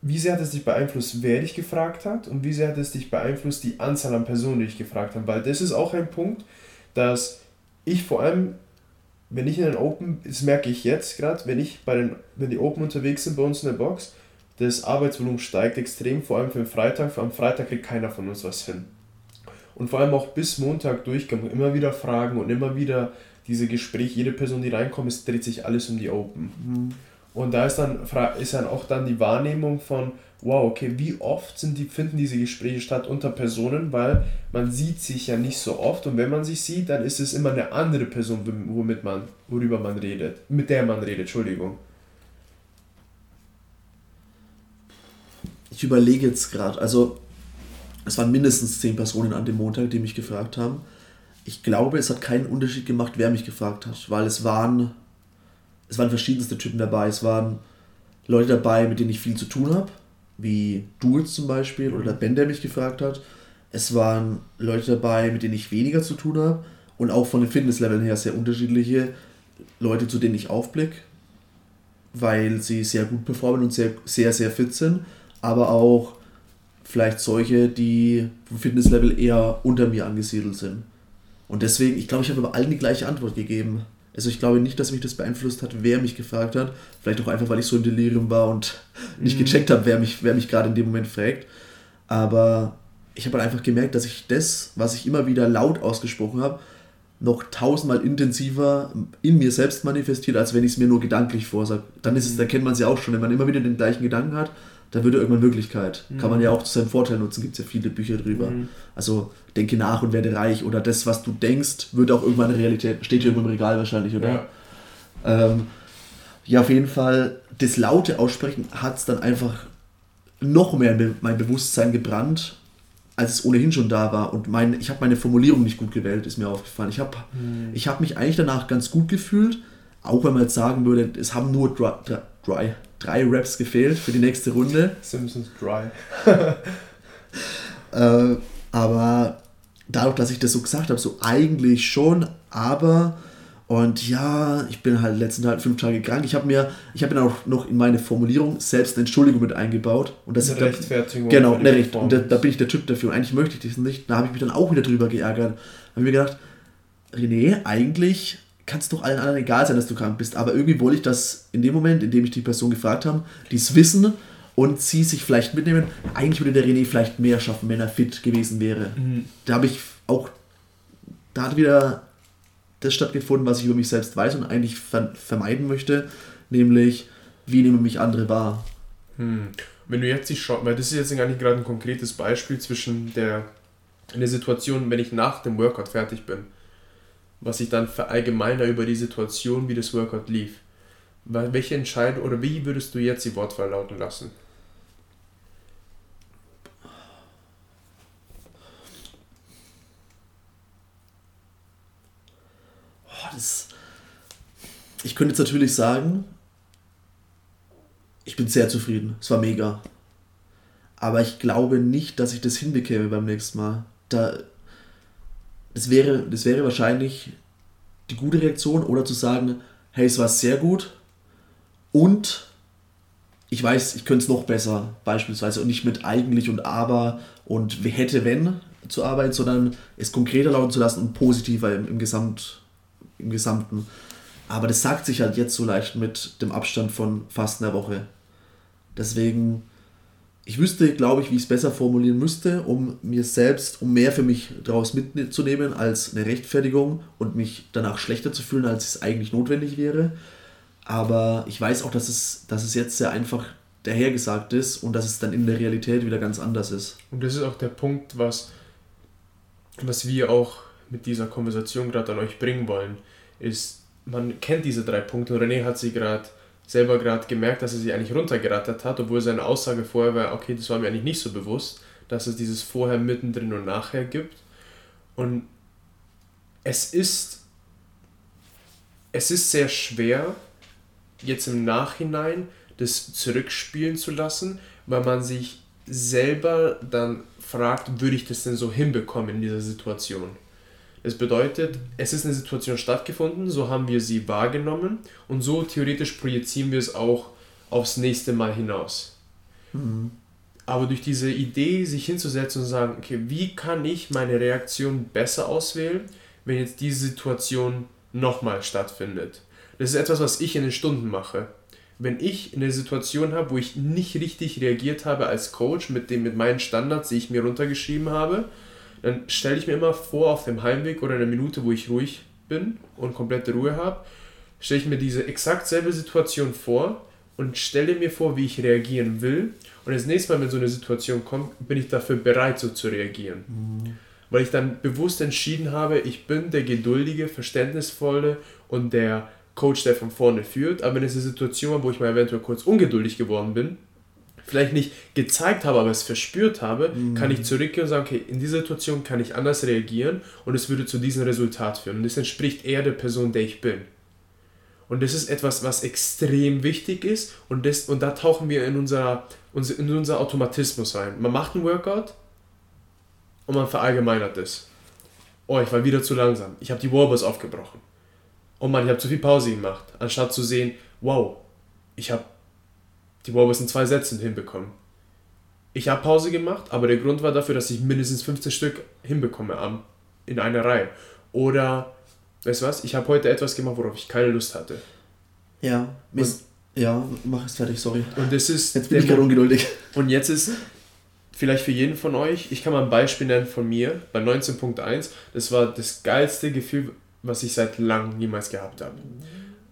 wie sehr hat es dich beeinflusst, wer dich gefragt hat und wie sehr hat es dich beeinflusst, die Anzahl an Personen, die dich gefragt haben? Weil das ist auch ein Punkt, dass ich vor allem, wenn ich in den Open, das merke ich jetzt gerade, wenn ich bei den, wenn die Open unterwegs sind bei uns in der Box, das Arbeitsvolumen steigt extrem, vor allem für den Freitag. Für am Freitag kriegt keiner von uns was hin und vor allem auch bis Montag durchgegangen. Immer wieder Fragen und immer wieder diese Gespräche. Jede Person, die reinkommt, es dreht sich alles um die Open. Mhm. Und da ist dann, ist dann auch dann die Wahrnehmung von, wow, okay, wie oft sind die, finden diese Gespräche statt unter Personen, weil man sieht sich ja nicht so oft und wenn man sich sieht, dann ist es immer eine andere Person, womit man, worüber man redet, mit der man redet, Entschuldigung. Ich überlege jetzt gerade, also es waren mindestens zehn Personen an dem Montag, die mich gefragt haben. Ich glaube, es hat keinen Unterschied gemacht, wer mich gefragt hat, weil es waren, es waren verschiedenste Typen dabei. Es waren Leute dabei, mit denen ich viel zu tun habe, wie du jetzt zum Beispiel oder der Ben, der mich gefragt hat. Es waren Leute dabei, mit denen ich weniger zu tun habe und auch von den Fitnessleveln her sehr unterschiedliche Leute, zu denen ich aufblicke, weil sie sehr gut performen und sehr, sehr, sehr fit sind, aber auch vielleicht solche, die vom Fitnesslevel eher unter mir angesiedelt sind. Und deswegen, ich glaube, ich habe aber allen die gleiche Antwort gegeben. Also ich glaube nicht, dass mich das beeinflusst hat, wer mich gefragt hat. Vielleicht auch einfach, weil ich so im Delirium war und nicht mhm. gecheckt habe, wer mich, wer mich gerade in dem Moment fragt. Aber ich habe halt einfach gemerkt, dass ich das, was ich immer wieder laut ausgesprochen habe, noch tausendmal intensiver in mir selbst manifestiert, als wenn ich es mir nur gedanklich vorsage. Dann ist es, mhm. da kennt man es ja auch schon, wenn man immer wieder den gleichen Gedanken hat, dann wird er irgendwann Wirklichkeit. Mhm. Kann man ja auch zu seinem Vorteil nutzen, gibt es ja viele Bücher drüber. Mhm. Also denke nach und werde reich oder das, was du denkst, wird auch irgendwann eine Realität. Steht hier irgendwo im Regal wahrscheinlich, oder? Ja, ähm, ja auf jeden Fall, das laute Aussprechen hat es dann einfach noch mehr in mein Bewusstsein gebrannt, als es ohnehin schon da war. Und mein, ich habe meine Formulierung nicht gut gewählt, ist mir aufgefallen. Ich habe mhm. hab mich eigentlich danach ganz gut gefühlt, auch wenn man jetzt sagen würde, es haben nur dry, dry, drei Raps gefehlt für die nächste Runde. Simpsons Dry. äh, aber dadurch, dass ich das so gesagt habe, so eigentlich schon, aber und ja, ich bin halt letzten halt fünf Tage krank. Ich habe mir, ich habe auch noch in meine Formulierung selbst eine Entschuldigung mit eingebaut. Und das eine ist Rechtfertigung. Da, genau, eine Recht, und da, da, bin ich der Typ dafür. Und eigentlich möchte ich das nicht. Da habe ich mich dann auch wieder drüber geärgert. Da habe ich mir gedacht, René, eigentlich kann es doch allen anderen egal sein, dass du krank bist. Aber irgendwie wollte ich das in dem Moment, in dem ich die Person gefragt habe, die es wissen und sie sich vielleicht mitnehmen. Eigentlich würde der René vielleicht mehr schaffen, wenn er fit gewesen wäre. Mhm. Da habe ich auch, da hat wieder das stattgefunden, was ich über mich selbst weiß und eigentlich vermeiden möchte, nämlich wie nehmen mich andere wahr. Hm. Wenn du jetzt die schaust, weil das ist jetzt eigentlich gerade ein konkretes Beispiel zwischen der, in der Situation, wenn ich nach dem Workout fertig bin, was ich dann verallgemeiner über die Situation, wie das Workout lief. Welche Entscheidung oder wie würdest du jetzt die Wortwahl lauten lassen? das. Ich könnte jetzt natürlich sagen, ich bin sehr zufrieden. Es war mega. Aber ich glaube nicht, dass ich das hinbekäme beim nächsten Mal. Da, das, wäre, das wäre wahrscheinlich die gute Reaktion oder zu sagen, hey, es war sehr gut und ich weiß, ich könnte es noch besser, beispielsweise, und nicht mit eigentlich und aber und hätte, wenn zu arbeiten, sondern es konkreter lauten zu lassen und positiver im, im Gesamt, im Gesamten. Aber das sagt sich halt jetzt so leicht mit dem Abstand von fast einer Woche. Deswegen, ich wüsste, glaube ich, wie ich es besser formulieren müsste, um mir selbst, um mehr für mich daraus mitzunehmen als eine Rechtfertigung und mich danach schlechter zu fühlen, als es eigentlich notwendig wäre. Aber ich weiß auch, dass es, dass es jetzt sehr einfach dahergesagt ist und dass es dann in der Realität wieder ganz anders ist. Und das ist auch der Punkt, was, was wir auch mit dieser Konversation gerade an euch bringen wollen, ist, man kennt diese drei Punkte René hat sie gerade selber gerade gemerkt, dass er sie eigentlich runtergerattert hat, obwohl seine Aussage vorher war, okay, das war mir eigentlich nicht so bewusst, dass es dieses Vorher, Mittendrin und Nachher gibt. Und es ist, es ist sehr schwer, jetzt im Nachhinein das zurückspielen zu lassen, weil man sich selber dann fragt, würde ich das denn so hinbekommen in dieser Situation? Es bedeutet, es ist eine Situation stattgefunden, so haben wir sie wahrgenommen und so theoretisch projizieren wir es auch aufs nächste Mal hinaus. Mhm. Aber durch diese Idee, sich hinzusetzen und sagen, okay, wie kann ich meine Reaktion besser auswählen, wenn jetzt diese Situation nochmal stattfindet? Das ist etwas, was ich in den Stunden mache. Wenn ich eine Situation habe, wo ich nicht richtig reagiert habe als Coach mit, dem, mit meinen Standards, die ich mir runtergeschrieben habe, dann stelle ich mir immer vor, auf dem Heimweg oder in einer Minute, wo ich ruhig bin und komplette Ruhe habe, stelle ich mir diese exakt selbe Situation vor und stelle mir vor, wie ich reagieren will. Und das nächste Mal, wenn so eine Situation kommt, bin ich dafür bereit, so zu reagieren. Mhm. Weil ich dann bewusst entschieden habe, ich bin der geduldige, verständnisvolle und der Coach, der von vorne führt. Aber wenn es eine Situation war, wo ich mal eventuell kurz ungeduldig geworden bin, vielleicht nicht gezeigt habe, aber es verspürt habe, mhm. kann ich zurückgehen und sagen, okay, in dieser Situation kann ich anders reagieren und es würde zu diesem Resultat führen. Und das entspricht eher der Person, der ich bin. Und das ist etwas, was extrem wichtig ist und, das, und da tauchen wir in unser, in unser Automatismus ein. Man macht einen Workout und man verallgemeinert das. Oh, ich war wieder zu langsam. Ich habe die Warbers aufgebrochen. Oh Mann, ich habe zu viel Pause gemacht. Anstatt zu sehen, wow, ich habe die Warriors in zwei Sätzen hinbekommen. Ich habe Pause gemacht, aber der Grund war dafür, dass ich mindestens 15 Stück hinbekomme in einer Reihe. Oder, weißt du was, ich habe heute etwas gemacht, worauf ich keine Lust hatte. Ja, und, ja, mach es fertig, sorry. Und das ist. Jetzt bin ich gerade ungeduldig. Und jetzt ist vielleicht für jeden von euch, ich kann mal ein Beispiel nennen von mir, bei 19.1, das war das geilste Gefühl, was ich seit langem niemals gehabt habe.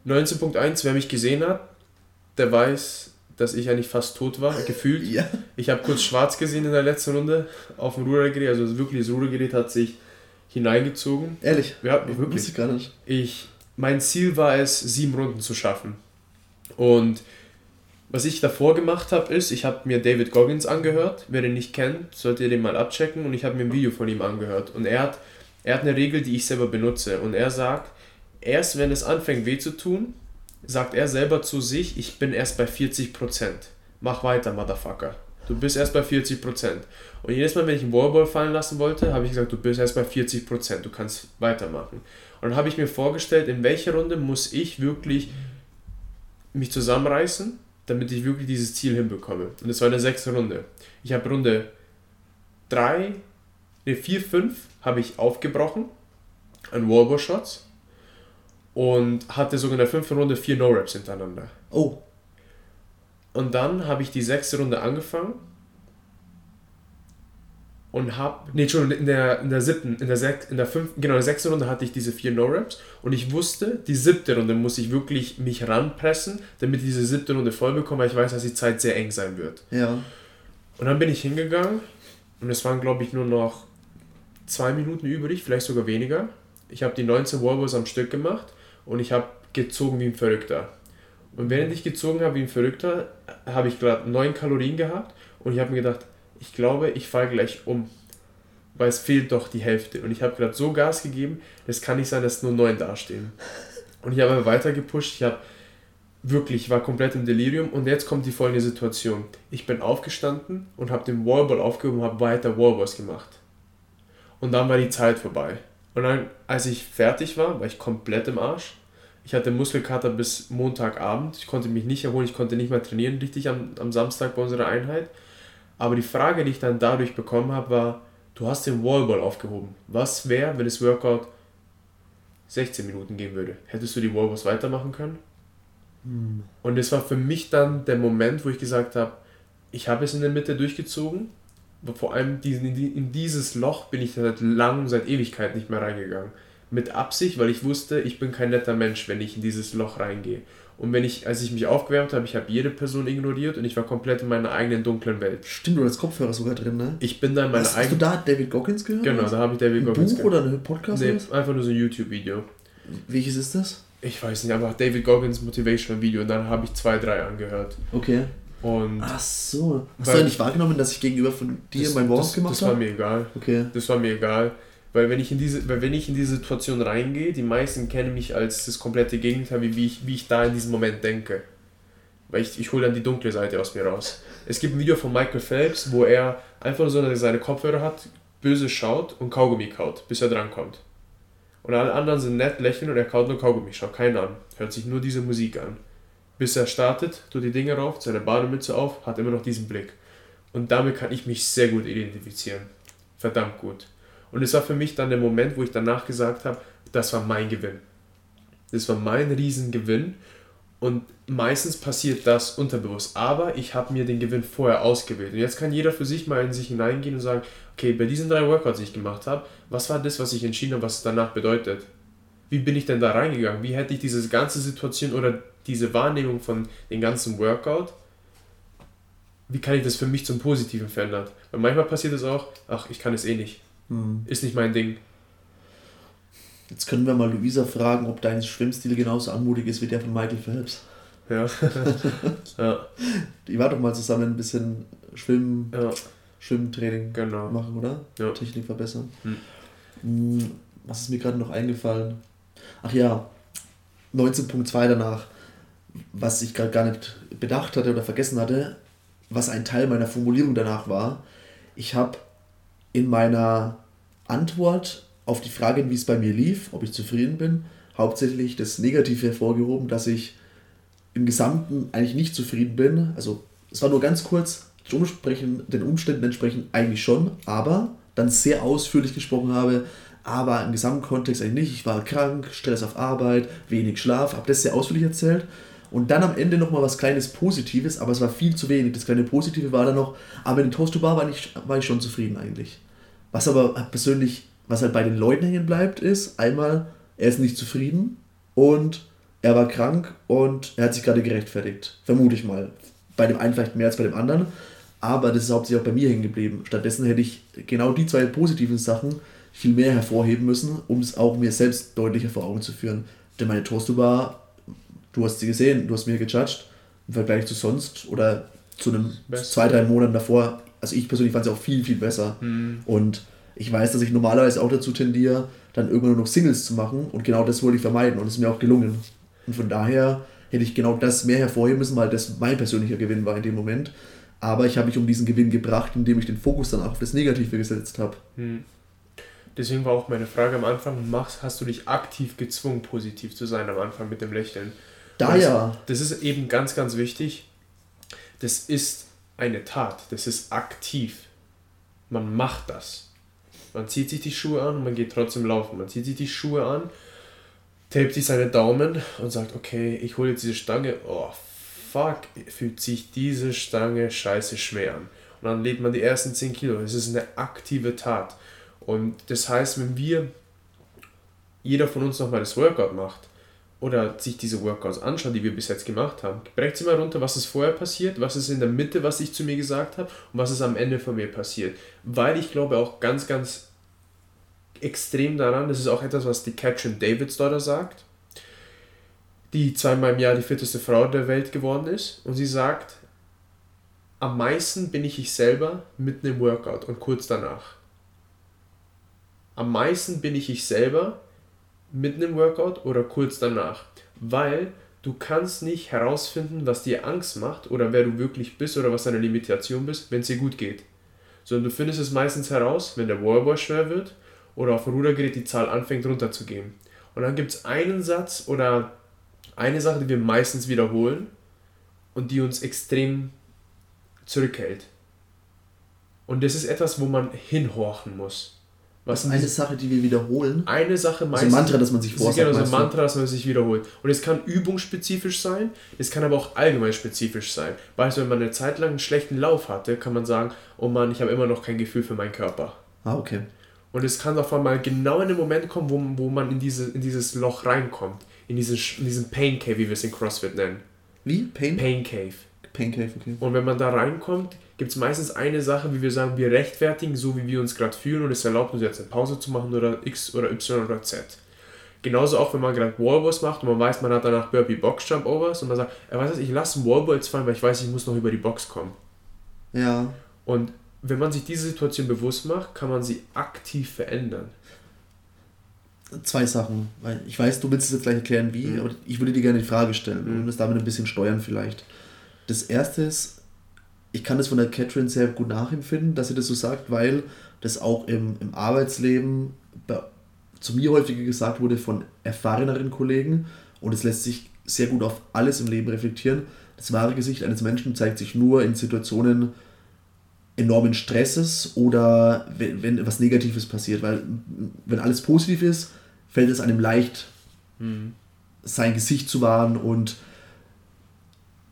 19.1, wer mich gesehen hat, der weiß, dass ich eigentlich fast tot war, gefühlt. ja. Ich habe kurz schwarz gesehen in der letzten Runde auf dem Rudergerät. Also wirklich, das Rudergerät hat sich hineingezogen. Ehrlich? Ja, wirklich. Ich gar nicht. Ich, mein Ziel war es, sieben Runden zu schaffen. Und was ich davor gemacht habe, ist, ich habe mir David Goggins angehört. Wer den nicht kennt, solltet ihr den mal abchecken. Und ich habe mir ein Video von ihm angehört. Und er hat, er hat eine Regel, die ich selber benutze. Und er sagt, erst wenn es anfängt weh zu tun, sagt er selber zu sich, ich bin erst bei 40%. Mach weiter, Motherfucker. Du bist erst bei 40%. Und jedes Mal, wenn ich einen Wallball fallen lassen wollte, habe ich gesagt, du bist erst bei 40%, du kannst weitermachen. Und dann habe ich mir vorgestellt, in welcher Runde muss ich wirklich mich zusammenreißen, damit ich wirklich dieses Ziel hinbekomme. Und das war eine sechste Runde. Ich habe Runde 3, ne 4, 5 habe ich aufgebrochen an Wallball-Shots und hatte sogar in der fünften Runde vier No-Raps hintereinander. Oh. Und dann habe ich die sechste Runde angefangen und habe, nee, schon in der, in der siebten, in der, sech, in der fünften, genau, in der sechsten Runde hatte ich diese vier No-Raps und ich wusste, die siebte Runde muss ich wirklich mich ranpressen, damit ich diese siebte Runde voll bekomme, weil ich weiß, dass die Zeit sehr eng sein wird. Ja. Und dann bin ich hingegangen und es waren, glaube ich, nur noch zwei Minuten übrig, vielleicht sogar weniger. Ich habe die 19 Wallballs am Stück gemacht und ich habe gezogen wie ein Verrückter. Und während ich gezogen habe wie ein Verrückter, habe ich gerade 9 Kalorien gehabt und ich habe mir gedacht, ich glaube, ich falle gleich um. Weil es fehlt doch die Hälfte. Und ich habe gerade so Gas gegeben, das kann nicht sein, dass nur neun dastehen. Und ich habe weiter gepusht. Ich habe wirklich, ich war komplett im Delirium. Und jetzt kommt die folgende Situation. Ich bin aufgestanden und habe den Wallball aufgehoben und habe weiter Wallballs gemacht. Und dann war die Zeit vorbei. Und dann, als ich fertig war, war ich komplett im Arsch. Ich hatte Muskelkater bis Montagabend. Ich konnte mich nicht erholen, ich konnte nicht mehr trainieren richtig am, am Samstag bei unserer Einheit. Aber die Frage, die ich dann dadurch bekommen habe, war, du hast den Wallball aufgehoben. Was wäre, wenn das Workout 16 Minuten gehen würde? Hättest du die Wallballs weitermachen können? Hm. Und das war für mich dann der Moment, wo ich gesagt habe, ich habe es in der Mitte durchgezogen. Vor allem in dieses Loch bin ich seit langem, seit Ewigkeit nicht mehr reingegangen. Mit Absicht, weil ich wusste, ich bin kein netter Mensch, wenn ich in dieses Loch reingehe. Und wenn ich, als ich mich aufgewärmt habe, ich habe jede Person ignoriert und ich war komplett in meiner eigenen dunklen Welt. Stimmt, du hast Kopfhörer sogar drin, ne? Ich bin da in meiner eigenen. Hast du da David Goggins gehört? Genau, da habe ich David ein Goggins Buch gehört. oder ein Podcast? Nee, einfach nur so ein YouTube-Video. Welches ist das? Ich weiß nicht, einfach David Goggins Motivational Video und dann habe ich zwei, drei angehört. Okay. Und Ach so. Hast du eigentlich wahrgenommen, dass ich gegenüber von dir das, mein Wort gemacht habe? Das war mir egal. Okay. Das war mir egal. Weil wenn ich in diese, weil wenn ich in diese Situation reingehe, die meisten kennen mich als das komplette Gegenteil, wie, wie, ich, wie ich da in diesem Moment denke. Weil ich, ich hole dann die dunkle Seite aus mir raus. Es gibt ein Video von Michael Phelps, wo er einfach nur so seine Kopfhörer hat, böse schaut und Kaugummi kaut, bis er drankommt. Und alle anderen sind nett, lächeln und er kaut nur Kaugummi, schaut keinen an, hört sich nur diese Musik an. Bis er startet, tut die Dinge rauf, seine Bademütze auf, hat immer noch diesen Blick. Und damit kann ich mich sehr gut identifizieren. Verdammt gut. Und es war für mich dann der Moment, wo ich danach gesagt habe, das war mein Gewinn. Das war mein Riesengewinn. Und meistens passiert das unterbewusst. Aber ich habe mir den Gewinn vorher ausgewählt. Und jetzt kann jeder für sich mal in sich hineingehen und sagen, okay, bei diesen drei Workouts, die ich gemacht habe, was war das, was ich entschieden habe, was es danach bedeutet? Wie bin ich denn da reingegangen? Wie hätte ich diese ganze Situation oder diese Wahrnehmung von dem ganzen Workout, wie kann ich das für mich zum Positiven verändern? Weil manchmal passiert es auch, ach, ich kann es eh nicht. Hm. Ist nicht mein Ding. Jetzt können wir mal Luisa fragen, ob dein Schwimmstil genauso anmutig ist wie der von Michael Phelps. Ja. ja. Die war doch mal zusammen ein bisschen Schwimmen, ja. Schwimmtraining genau. machen, oder? Ja. Technik verbessern. Hm. hm was ist mir gerade noch eingefallen? Ach ja, 19.2 danach, was ich gerade gar nicht bedacht hatte oder vergessen hatte, was ein Teil meiner Formulierung danach war. Ich habe in meiner Antwort auf die Frage, wie es bei mir lief, ob ich zufrieden bin, hauptsächlich das Negative hervorgehoben, dass ich im Gesamten eigentlich nicht zufrieden bin. Also es war nur ganz kurz, den Umständen entsprechend eigentlich schon, aber dann sehr ausführlich gesprochen habe, aber im Gesamtkontext eigentlich nicht. Ich war krank, Stress auf Arbeit, wenig Schlaf, habe das sehr ausführlich erzählt. Und dann am Ende nochmal was kleines Positives, aber es war viel zu wenig. Das kleine Positive war dann noch, aber in Toast to Bar war war ich schon zufrieden eigentlich. Was aber persönlich, was halt bei den Leuten hängen bleibt, ist einmal, er ist nicht zufrieden und er war krank und er hat sich gerade gerechtfertigt. Vermute ich mal. bei dem einen vielleicht mehr als bei dem anderen, aber das ist hauptsächlich auch bei mir hängen geblieben. Stattdessen hätte ich genau die zwei positiven Sachen viel mehr hervorheben müssen, um es auch mir selbst deutlicher vor Augen zu führen. Denn meine Toaster war, du hast sie gesehen, du hast mir gejudged, im Vergleich zu sonst oder zu einem Best. zwei, drei Monaten davor. Also ich persönlich fand sie auch viel, viel besser. Mhm. Und ich weiß, dass ich normalerweise auch dazu tendiere, dann irgendwann nur noch Singles zu machen. Und genau das wollte ich vermeiden und es ist mir auch gelungen. Und von daher hätte ich genau das mehr hervorheben müssen, weil das mein persönlicher Gewinn war in dem Moment. Aber ich habe mich um diesen Gewinn gebracht, indem ich den Fokus dann auch auf das Negative gesetzt habe. Hm. Deswegen war auch meine Frage am Anfang, machst, hast du dich aktiv gezwungen, positiv zu sein am Anfang mit dem Lächeln? Da ja. Das ist eben ganz, ganz wichtig. Das ist eine Tat, das ist aktiv. Man macht das. Man zieht sich die Schuhe an man geht trotzdem laufen. Man zieht sich die Schuhe an, tapet sich seine Daumen und sagt, okay, ich hole jetzt diese Stange. Oh, fuck, fühlt sich diese Stange scheiße schwer an. Und dann lädt man die ersten 10 Kilo. Das ist eine aktive Tat. Und das heißt, wenn wir, jeder von uns nochmal das Workout macht oder sich diese Workouts anschaut, die wir bis jetzt gemacht haben, brecht sie mal runter, was ist vorher passiert, was ist in der Mitte, was ich zu mir gesagt habe und was ist am Ende von mir passiert. Weil ich glaube auch ganz, ganz extrem daran, das ist auch etwas, was die Catherine Davids dort sagt, die zweimal im Jahr die fitteste Frau der Welt geworden ist. Und sie sagt, am meisten bin ich ich selber mitten im Workout und kurz danach. Am meisten bin ich ich selber mitten im Workout oder kurz danach. Weil du kannst nicht herausfinden, was dir Angst macht oder wer du wirklich bist oder was deine Limitation bist, wenn es dir gut geht. Sondern du findest es meistens heraus, wenn der Wallboy schwer wird oder auf dem Rudergerät die Zahl anfängt runterzugehen. Und dann gibt es einen Satz oder eine Sache, die wir meistens wiederholen und die uns extrem zurückhält. Und das ist etwas, wo man hinhorchen muss. Was ist eine Sache, die wir wiederholen? Eine Sache meistens. Also ein Mantra, das man sich vorsagt. Genau, so ein Mantra, das man sich wiederholt. Und es kann übungsspezifisch sein, es kann aber auch allgemein spezifisch sein. Beispielsweise, wenn man eine Zeit lang einen schlechten Lauf hatte, kann man sagen, oh Mann, ich habe immer noch kein Gefühl für meinen Körper. Ah, okay. Und es kann auf einmal genau in den Moment kommen, wo, wo man in, diese, in dieses Loch reinkommt in, diese, in diesen Pain Cave, wie wir es in CrossFit nennen. Wie? Pain? Pain Cave. Pain Cave, okay. Und wenn man da reinkommt, gibt es meistens eine Sache, wie wir sagen, wir rechtfertigen, so wie wir uns gerade fühlen und es erlaubt uns jetzt eine Pause zu machen oder X oder Y oder Z. Genauso auch, wenn man gerade Wallballs macht und man weiß, man hat danach Burpee Box Jump Overs und man sagt, er weiß ich lasse einen Wallball jetzt fallen, weil ich weiß, ich muss noch über die Box kommen. Ja. Und wenn man sich diese Situation bewusst macht, kann man sie aktiv verändern zwei Sachen. Ich weiß, du willst es jetzt gleich erklären, wie, mhm. aber ich würde dir gerne die Frage stellen mhm. und das damit ein bisschen steuern vielleicht. Das erste ist, ich kann das von der Catherine sehr gut nachempfinden, dass sie das so sagt, weil das auch im, im Arbeitsleben bei, zu mir häufiger gesagt wurde von erfahreneren Kollegen und es lässt sich sehr gut auf alles im Leben reflektieren. Das wahre Gesicht eines Menschen zeigt sich nur in Situationen enormen Stresses oder wenn, wenn was Negatives passiert, weil wenn alles positiv ist, fällt es einem leicht, mhm. sein Gesicht zu wahren und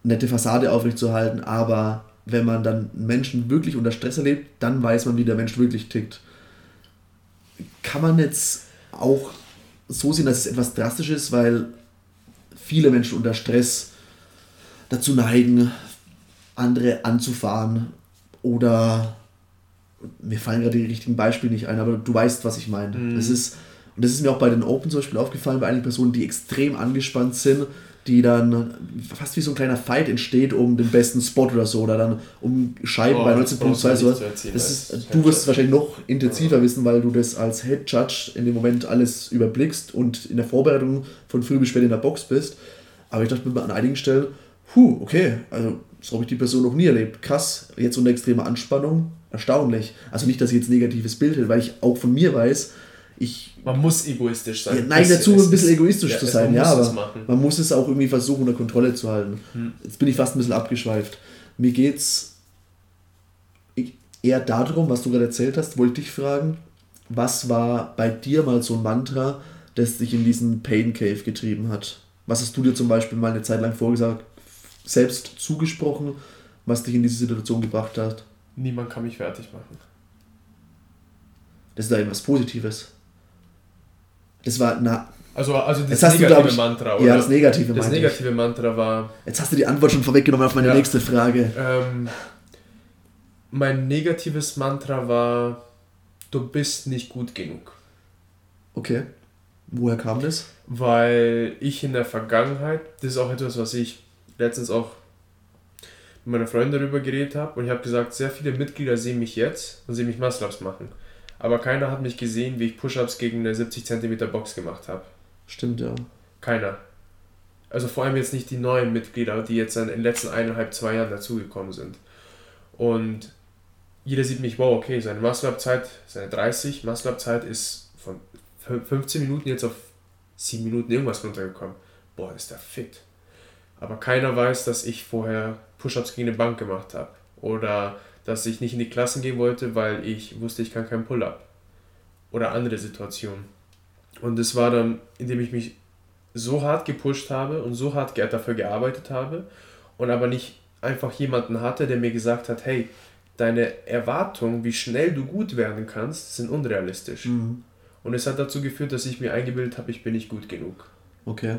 nette Fassade aufrechtzuerhalten, aber wenn man dann Menschen wirklich unter Stress erlebt, dann weiß man, wie der Mensch wirklich tickt. Kann man jetzt auch so sehen, dass es etwas drastisch ist, weil viele Menschen unter Stress dazu neigen, andere anzufahren oder mir fallen gerade die richtigen Beispiele nicht ein, aber du weißt, was ich meine. Mhm. Das ist und das ist mir auch bei den Open zum Beispiel aufgefallen, bei einigen Personen, die extrem angespannt sind, die dann fast wie so ein kleiner Fight entsteht um den besten Spot oder so, oder dann um Scheiben oh, bei 19.2 so. Das ist, du wirst es wahrscheinlich noch intensiver ja. wissen, weil du das als Head Judge in dem Moment alles überblickst und in der Vorbereitung von früh bis spät in der Box bist. Aber ich dachte mir an einigen Stellen, puh, okay, also so habe ich die Person noch nie erlebt. Krass, jetzt unter extremer Anspannung, erstaunlich. Also nicht, dass ich jetzt negatives Bild hätte, weil ich auch von mir weiß, ich. Man muss egoistisch sein. Ja, neige dazu, ein bisschen egoistisch ja, zu sein, ja, aber man muss es auch irgendwie versuchen, unter Kontrolle zu halten. Hm. Jetzt bin ich fast ein bisschen abgeschweift. Mir geht's eher darum, was du gerade erzählt hast, wollte ich fragen, was war bei dir mal so ein Mantra, das dich in diesen Pain Cave getrieben hat? Was hast du dir zum Beispiel mal eine Zeit lang vorgesagt, selbst zugesprochen, was dich in diese Situation gebracht hat? Niemand kann mich fertig machen. Das ist da etwas Positives. Das war, na, Also, also das du, negative glaub ich- Mantra, ja, oder? das negative Das meinte ich. negative Mantra war, Jetzt hast du die Antwort schon vorweggenommen auf meine Ja. nächste Frage. ähm, mein negatives Mantra war, du bist nicht gut genug. Okay. Woher kam das? Weil ich in der Vergangenheit, das ist auch etwas, was ich letztens auch mit meiner Freundin darüber geredet habe und ich habe gesagt, sehr viele Mitglieder sehen mich jetzt und sehen mich Muscle-Ups machen. Aber keiner hat mich gesehen, wie ich Push-Ups gegen eine 70 cm Box gemacht habe. Stimmt, ja. Keiner. Also vor allem jetzt nicht die neuen Mitglieder, die jetzt in den letzten eineinhalb, zwei Jahren dazugekommen sind. Und jeder sieht mich, wow, okay, seine Muscle-Up-Zeit, seine 30 Muscle-Up-Zeit ist von fün- 15 Minuten jetzt auf 7 Minuten irgendwas runtergekommen. Boah, ist der fit. Aber keiner weiß, dass ich vorher Push-Ups gegen eine Bank gemacht habe. Oder dass ich nicht in die Klassen gehen wollte, weil ich wusste, ich kann keinen Pull-Up. Oder andere Situationen. Und das war dann, indem ich mich so hart gepusht habe und so hart dafür gearbeitet habe und aber nicht einfach jemanden hatte, der mir gesagt hat, hey, deine Erwartungen, wie schnell du gut werden kannst, sind unrealistisch. Mhm. Und es hat dazu geführt, dass ich mir eingebildet habe, ich bin nicht gut genug. Okay.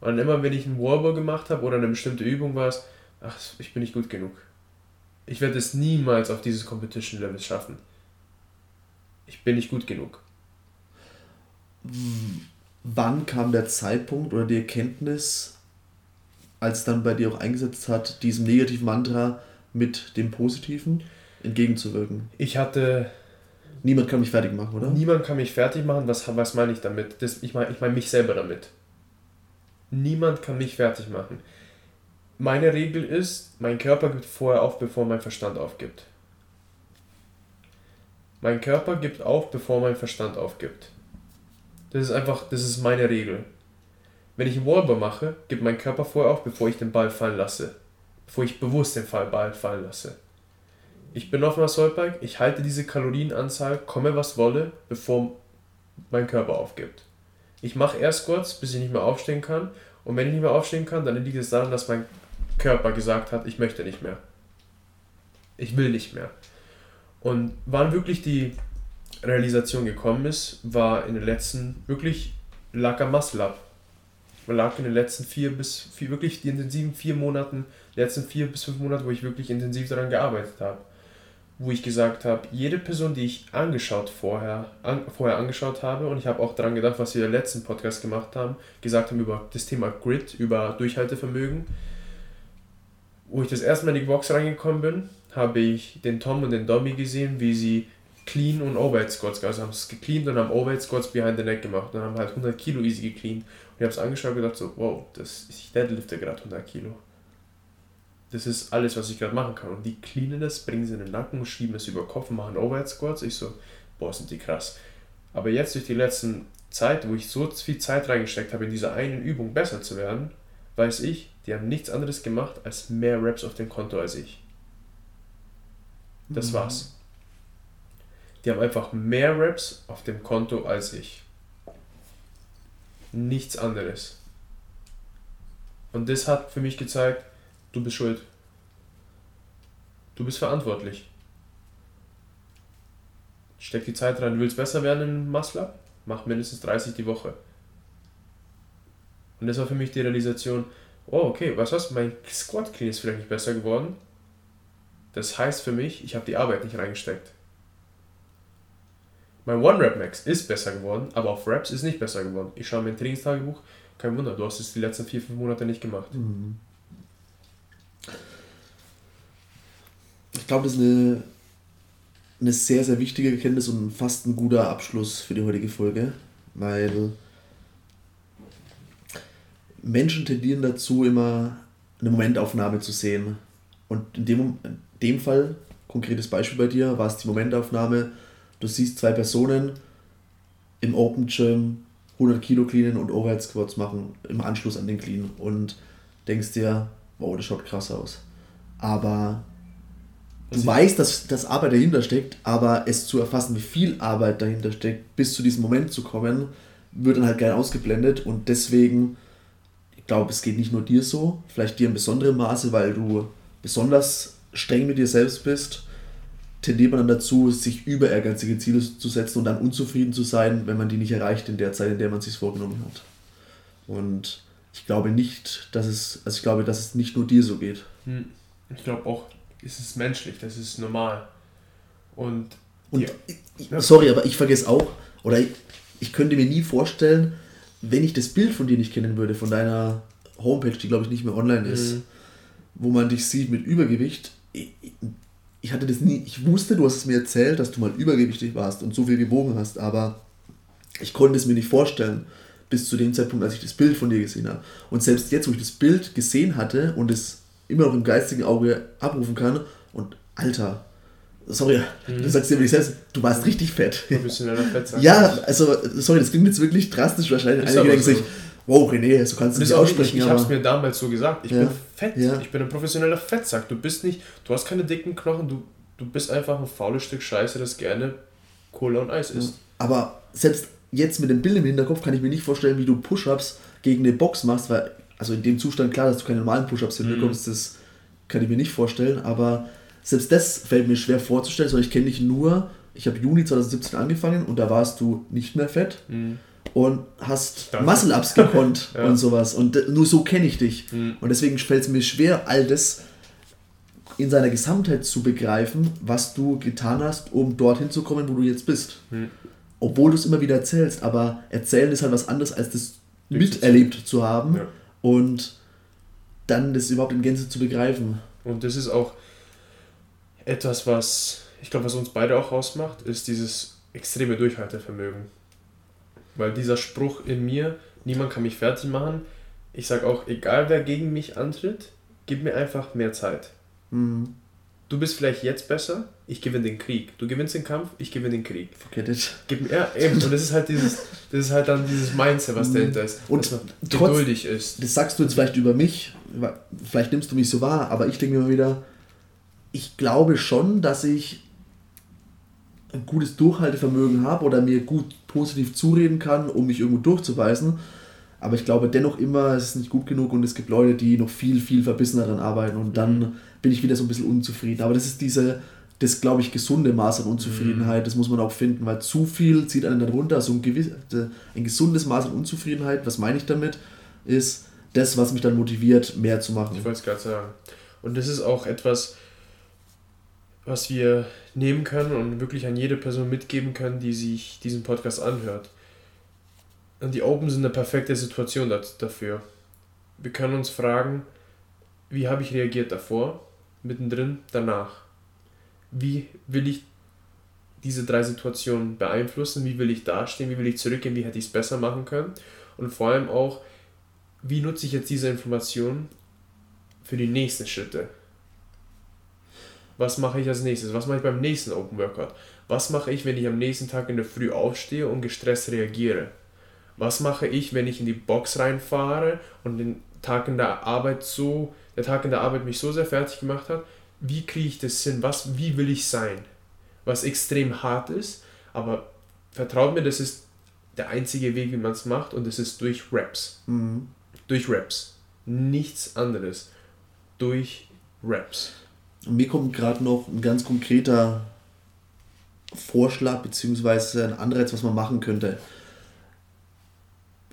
Und immer, wenn ich einen Wallball gemacht habe oder eine bestimmte Übung war es, ach, ich bin nicht gut genug. Ich werde es niemals auf dieses Competition-Level schaffen. Ich bin nicht gut genug. Wann kam der Zeitpunkt oder die Erkenntnis, als es dann bei dir auch eingesetzt hat, diesem negativen Mantra mit dem positiven entgegenzuwirken? Ich hatte Niemand kann mich fertig machen, oder? Niemand kann mich fertig machen. Was, was meine ich damit? Das, ich meine ich mein mich selber damit. Niemand kann mich fertig machen. Meine Regel ist, mein Körper gibt vorher auf, bevor mein Verstand aufgibt. Mein Körper gibt auf, bevor mein Verstand aufgibt. Das ist einfach, das ist meine Regel. Wenn ich einen Wallball mache, gibt mein Körper vorher auf, bevor ich den Ball fallen lasse. Bevor ich bewusst den Fall- Ball fallen lasse. Ich bin auf dem Assaultbike, ich halte diese Kalorienanzahl, komme was wolle, bevor mein Körper aufgibt. Ich mache Air Squats, bis ich nicht mehr aufstehen kann. Und wenn ich nicht mehr aufstehen kann, dann liegt es daran, dass mein Körper gesagt hat, ich möchte nicht mehr. Ich will nicht mehr. Und wann wirklich die Realisation gekommen ist, war in den letzten, wirklich lag am Muscle Up. Man lag in den letzten vier bis, vier, wirklich die intensiven vier Monaten, letzten vier bis fünf Monate, wo ich wirklich intensiv daran gearbeitet habe. Wo ich gesagt habe, jede Person, die ich angeschaut vorher, an, vorher angeschaut habe, und ich habe auch daran gedacht, was wir im letzten Podcast gemacht haben, gesagt haben über das Thema Grit, über Durchhaltevermögen. Wo ich das erste Mal in die Box reingekommen bin, habe ich den Tom und den Dommy gesehen, wie sie Clean und Overhead Squats, also haben es gecleant und haben Overhead Squats behind the neck gemacht und haben halt 100 Kilo easy gecleant. Und ich habe es angeschaut und gedacht so, wow, das, ich deadlifte gerade 100 Kilo. Das ist alles, was ich gerade machen kann. Und die cleanen das, bringen sie in den Nacken, schieben es über Kopf und machen Overhead Squats. Ich so, boah, sind die krass. Aber jetzt durch die letzten Zeit, wo ich so viel Zeit reingesteckt habe, in dieser einen Übung besser zu werden, weiß ich, die haben nichts anderes gemacht als mehr Reps auf dem Konto als ich. Das Mhm. war's. Die haben einfach mehr Reps auf dem Konto als ich. Nichts anderes. Und das hat für mich gezeigt, du bist schuld. Du bist verantwortlich. Steck die Zeit rein, du willst besser werden im Muscle Mach mindestens 30 die Woche. Und das war für mich die Realisation, oh okay, was was, mein Squat Clean ist vielleicht nicht besser geworden. Das heißt für mich, ich habe die Arbeit nicht reingesteckt. Mein One-Rep-Max ist besser geworden, aber auf Reps ist nicht besser geworden. Ich schaue mein Trainingstagebuch, kein Wunder, du hast es die letzten 4-5 Monate nicht gemacht. Mhm. Ich glaube, das ist eine, eine sehr, sehr wichtige Erkenntnis und fast ein guter Abschluss für die heutige Folge, weil Menschen tendieren dazu, immer eine Momentaufnahme zu sehen. Und in dem, in dem Fall, konkretes Beispiel bei dir, war es die Momentaufnahme, du siehst zwei Personen im Open Gym 100 Kilo cleanen und Overhead Squats machen im Anschluss an den Clean und denkst dir, wow, das schaut krass aus. Aber du Also- weißt, dass, dass Arbeit dahinter steckt, aber es zu erfassen, wie viel Arbeit dahinter steckt, bis zu diesem Moment zu kommen, wird dann halt gern ausgeblendet und deswegen, glaube, es geht nicht nur dir so, vielleicht dir in besonderem Maße, weil du besonders streng mit dir selbst bist, tendiert man dann dazu, sich über ehrgeizige Ziele zu setzen und dann unzufrieden zu sein, wenn man die nicht erreicht in der Zeit, in der man es sich vorgenommen hat. Und ich glaube nicht, dass es, also ich glaube, dass es nicht nur dir so geht. Hm. Ich glaube auch, es ist menschlich, das ist normal. Und, und ja. sorry, aber ich vergesse auch, oder ich, ich könnte mir nie vorstellen, wenn ich das Bild von dir nicht kennen würde, von deiner Homepage, die glaube ich nicht mehr online ist, mhm. wo man dich sieht mit Übergewicht, ich, ich hatte das nie, ich wusste, du hast es mir erzählt, dass du mal übergewichtig warst und so viel gewogen hast, aber ich konnte es mir nicht vorstellen, bis zu dem Zeitpunkt, als ich das Bild von dir gesehen habe. Und selbst jetzt, wo ich das Bild gesehen hatte und es immer noch im geistigen Auge abrufen kann, und Alter, sorry, mhm. du sagst dir wirklich selbst, du warst richtig fett. Professioneller Fettsack. ja, also, sorry, das klingt jetzt wirklich drastisch wahrscheinlich. Einige denken so. sich, wow, René, so kannst du nicht aussprechen. Ich, ich habe es mir damals so gesagt. Ich ja. bin fett. Ja. Ich bin ein professioneller Fettsack. Du bist nicht, du hast keine dicken Knochen, du, du bist einfach ein faules Stück Scheiße, das gerne Cola und Eis isst. Aber selbst jetzt mit dem Bild im Hinterkopf kann ich mir nicht vorstellen, wie du Push-Ups gegen eine Box machst, weil, also in dem Zustand, klar, dass du keine normalen Push-Ups hinbekommst, mhm. das kann ich mir nicht vorstellen, aber selbst das fällt mir schwer vorzustellen, sondern ich kenne dich nur, ich habe Juni 2017 angefangen und da warst du nicht mehr fett. Mhm und hast Muscle-Ups gekonnt ja. und sowas. Und nur so kenne ich dich. Mhm. Und deswegen fällt es mir schwer, all das in seiner Gesamtheit zu begreifen, was du getan hast, um dorthin zu kommen, wo du jetzt bist. Mhm. Obwohl du es immer wieder erzählst, aber erzählen ist halt was anderes, als das miterlebt zu haben ja. und dann das überhaupt in Gänze zu begreifen. Und das ist auch etwas, was ich glaube, was uns beide auch ausmacht, ist dieses extreme Durchhaltevermögen. Weil dieser Spruch in mir, niemand kann mich fertig machen, ich sage auch, egal wer gegen mich antritt, gib mir einfach mehr Zeit. Mhm. Du bist vielleicht jetzt besser, ich gewinne den Krieg. Du gewinnst den Kampf, ich gewinne den Krieg. Forget it. Gib, ja, eben. Und das ist halt dieses, das ist halt dann dieses Mindset, was mhm. dahinter ist. Und geduldig ist. Das sagst du jetzt vielleicht über mich, vielleicht nimmst du mich so wahr, aber ich denke mir immer wieder, ich glaube schon, dass ich ein gutes Durchhaltevermögen habe oder mir gut positiv zureden kann, um mich irgendwo durchzubeißen. Aber ich glaube dennoch immer, es ist nicht gut genug und es gibt Leute, die noch viel, viel verbissener daran arbeiten und dann mhm. bin ich wieder so ein bisschen unzufrieden. Aber das ist diese, das glaube ich, gesunde Maß an Unzufriedenheit, mhm. das muss man auch finden, weil zu viel zieht einen dann runter. Also ein, gewiss, ein gesundes Maß an Unzufriedenheit, was meine ich damit, ist das, was mich dann motiviert, mehr zu machen. Ich wollte es gerade sagen. Und das ist auch etwas, was wir nehmen können und wirklich an jede Person mitgeben können, die sich diesen Podcast anhört. Und die Open sind eine perfekte Situation dafür. Wir können uns fragen, wie habe ich reagiert davor, mittendrin, danach? Wie will ich diese drei Situationen beeinflussen? Wie will ich dastehen? Wie will ich zurückgehen? Wie hätte ich es besser machen können? Und vor allem auch, wie nutze ich jetzt diese Informationen für die nächsten Schritte? Was mache ich als nächstes? Was mache ich beim nächsten Open Workout? Was mache ich, wenn ich am nächsten Tag in der Früh aufstehe und gestresst reagiere? Was mache ich, wenn ich in die Box reinfahre und den Tag in der Arbeit so, der Tag in der Arbeit mich so sehr fertig gemacht hat? Wie kriege ich das hin? Was, wie will ich sein? Was extrem hart ist, aber vertraut mir, das ist der einzige Weg, wie man es macht und das ist durch Raps. Mhm. Durch Raps. Nichts anderes. Durch Raps mir kommt gerade noch ein ganz konkreter Vorschlag bzw. ein Anreiz, was man machen könnte.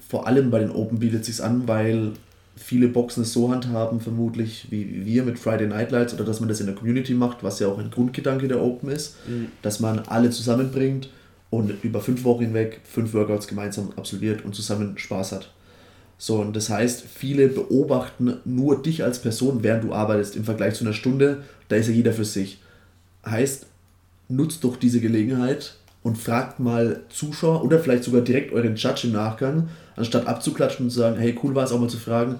Vor allem bei den Open bietet sich an, weil viele Boxen es so handhaben, vermutlich wie wir mit Friday Night Lights oder dass man das in der Community macht, was ja auch ein Grundgedanke der Open ist, mhm. dass man alle zusammenbringt und über fünf Wochen hinweg fünf Workouts gemeinsam absolviert und zusammen Spaß hat. So, und das heißt, viele beobachten nur dich als Person, während du arbeitest, im Vergleich zu einer Stunde, da ist ja jeder für sich. Heißt, nutzt doch diese Gelegenheit und fragt mal Zuschauer oder vielleicht sogar direkt euren Judge im Nachgang, anstatt abzuklatschen und zu sagen, hey, cool war es auch mal zu fragen,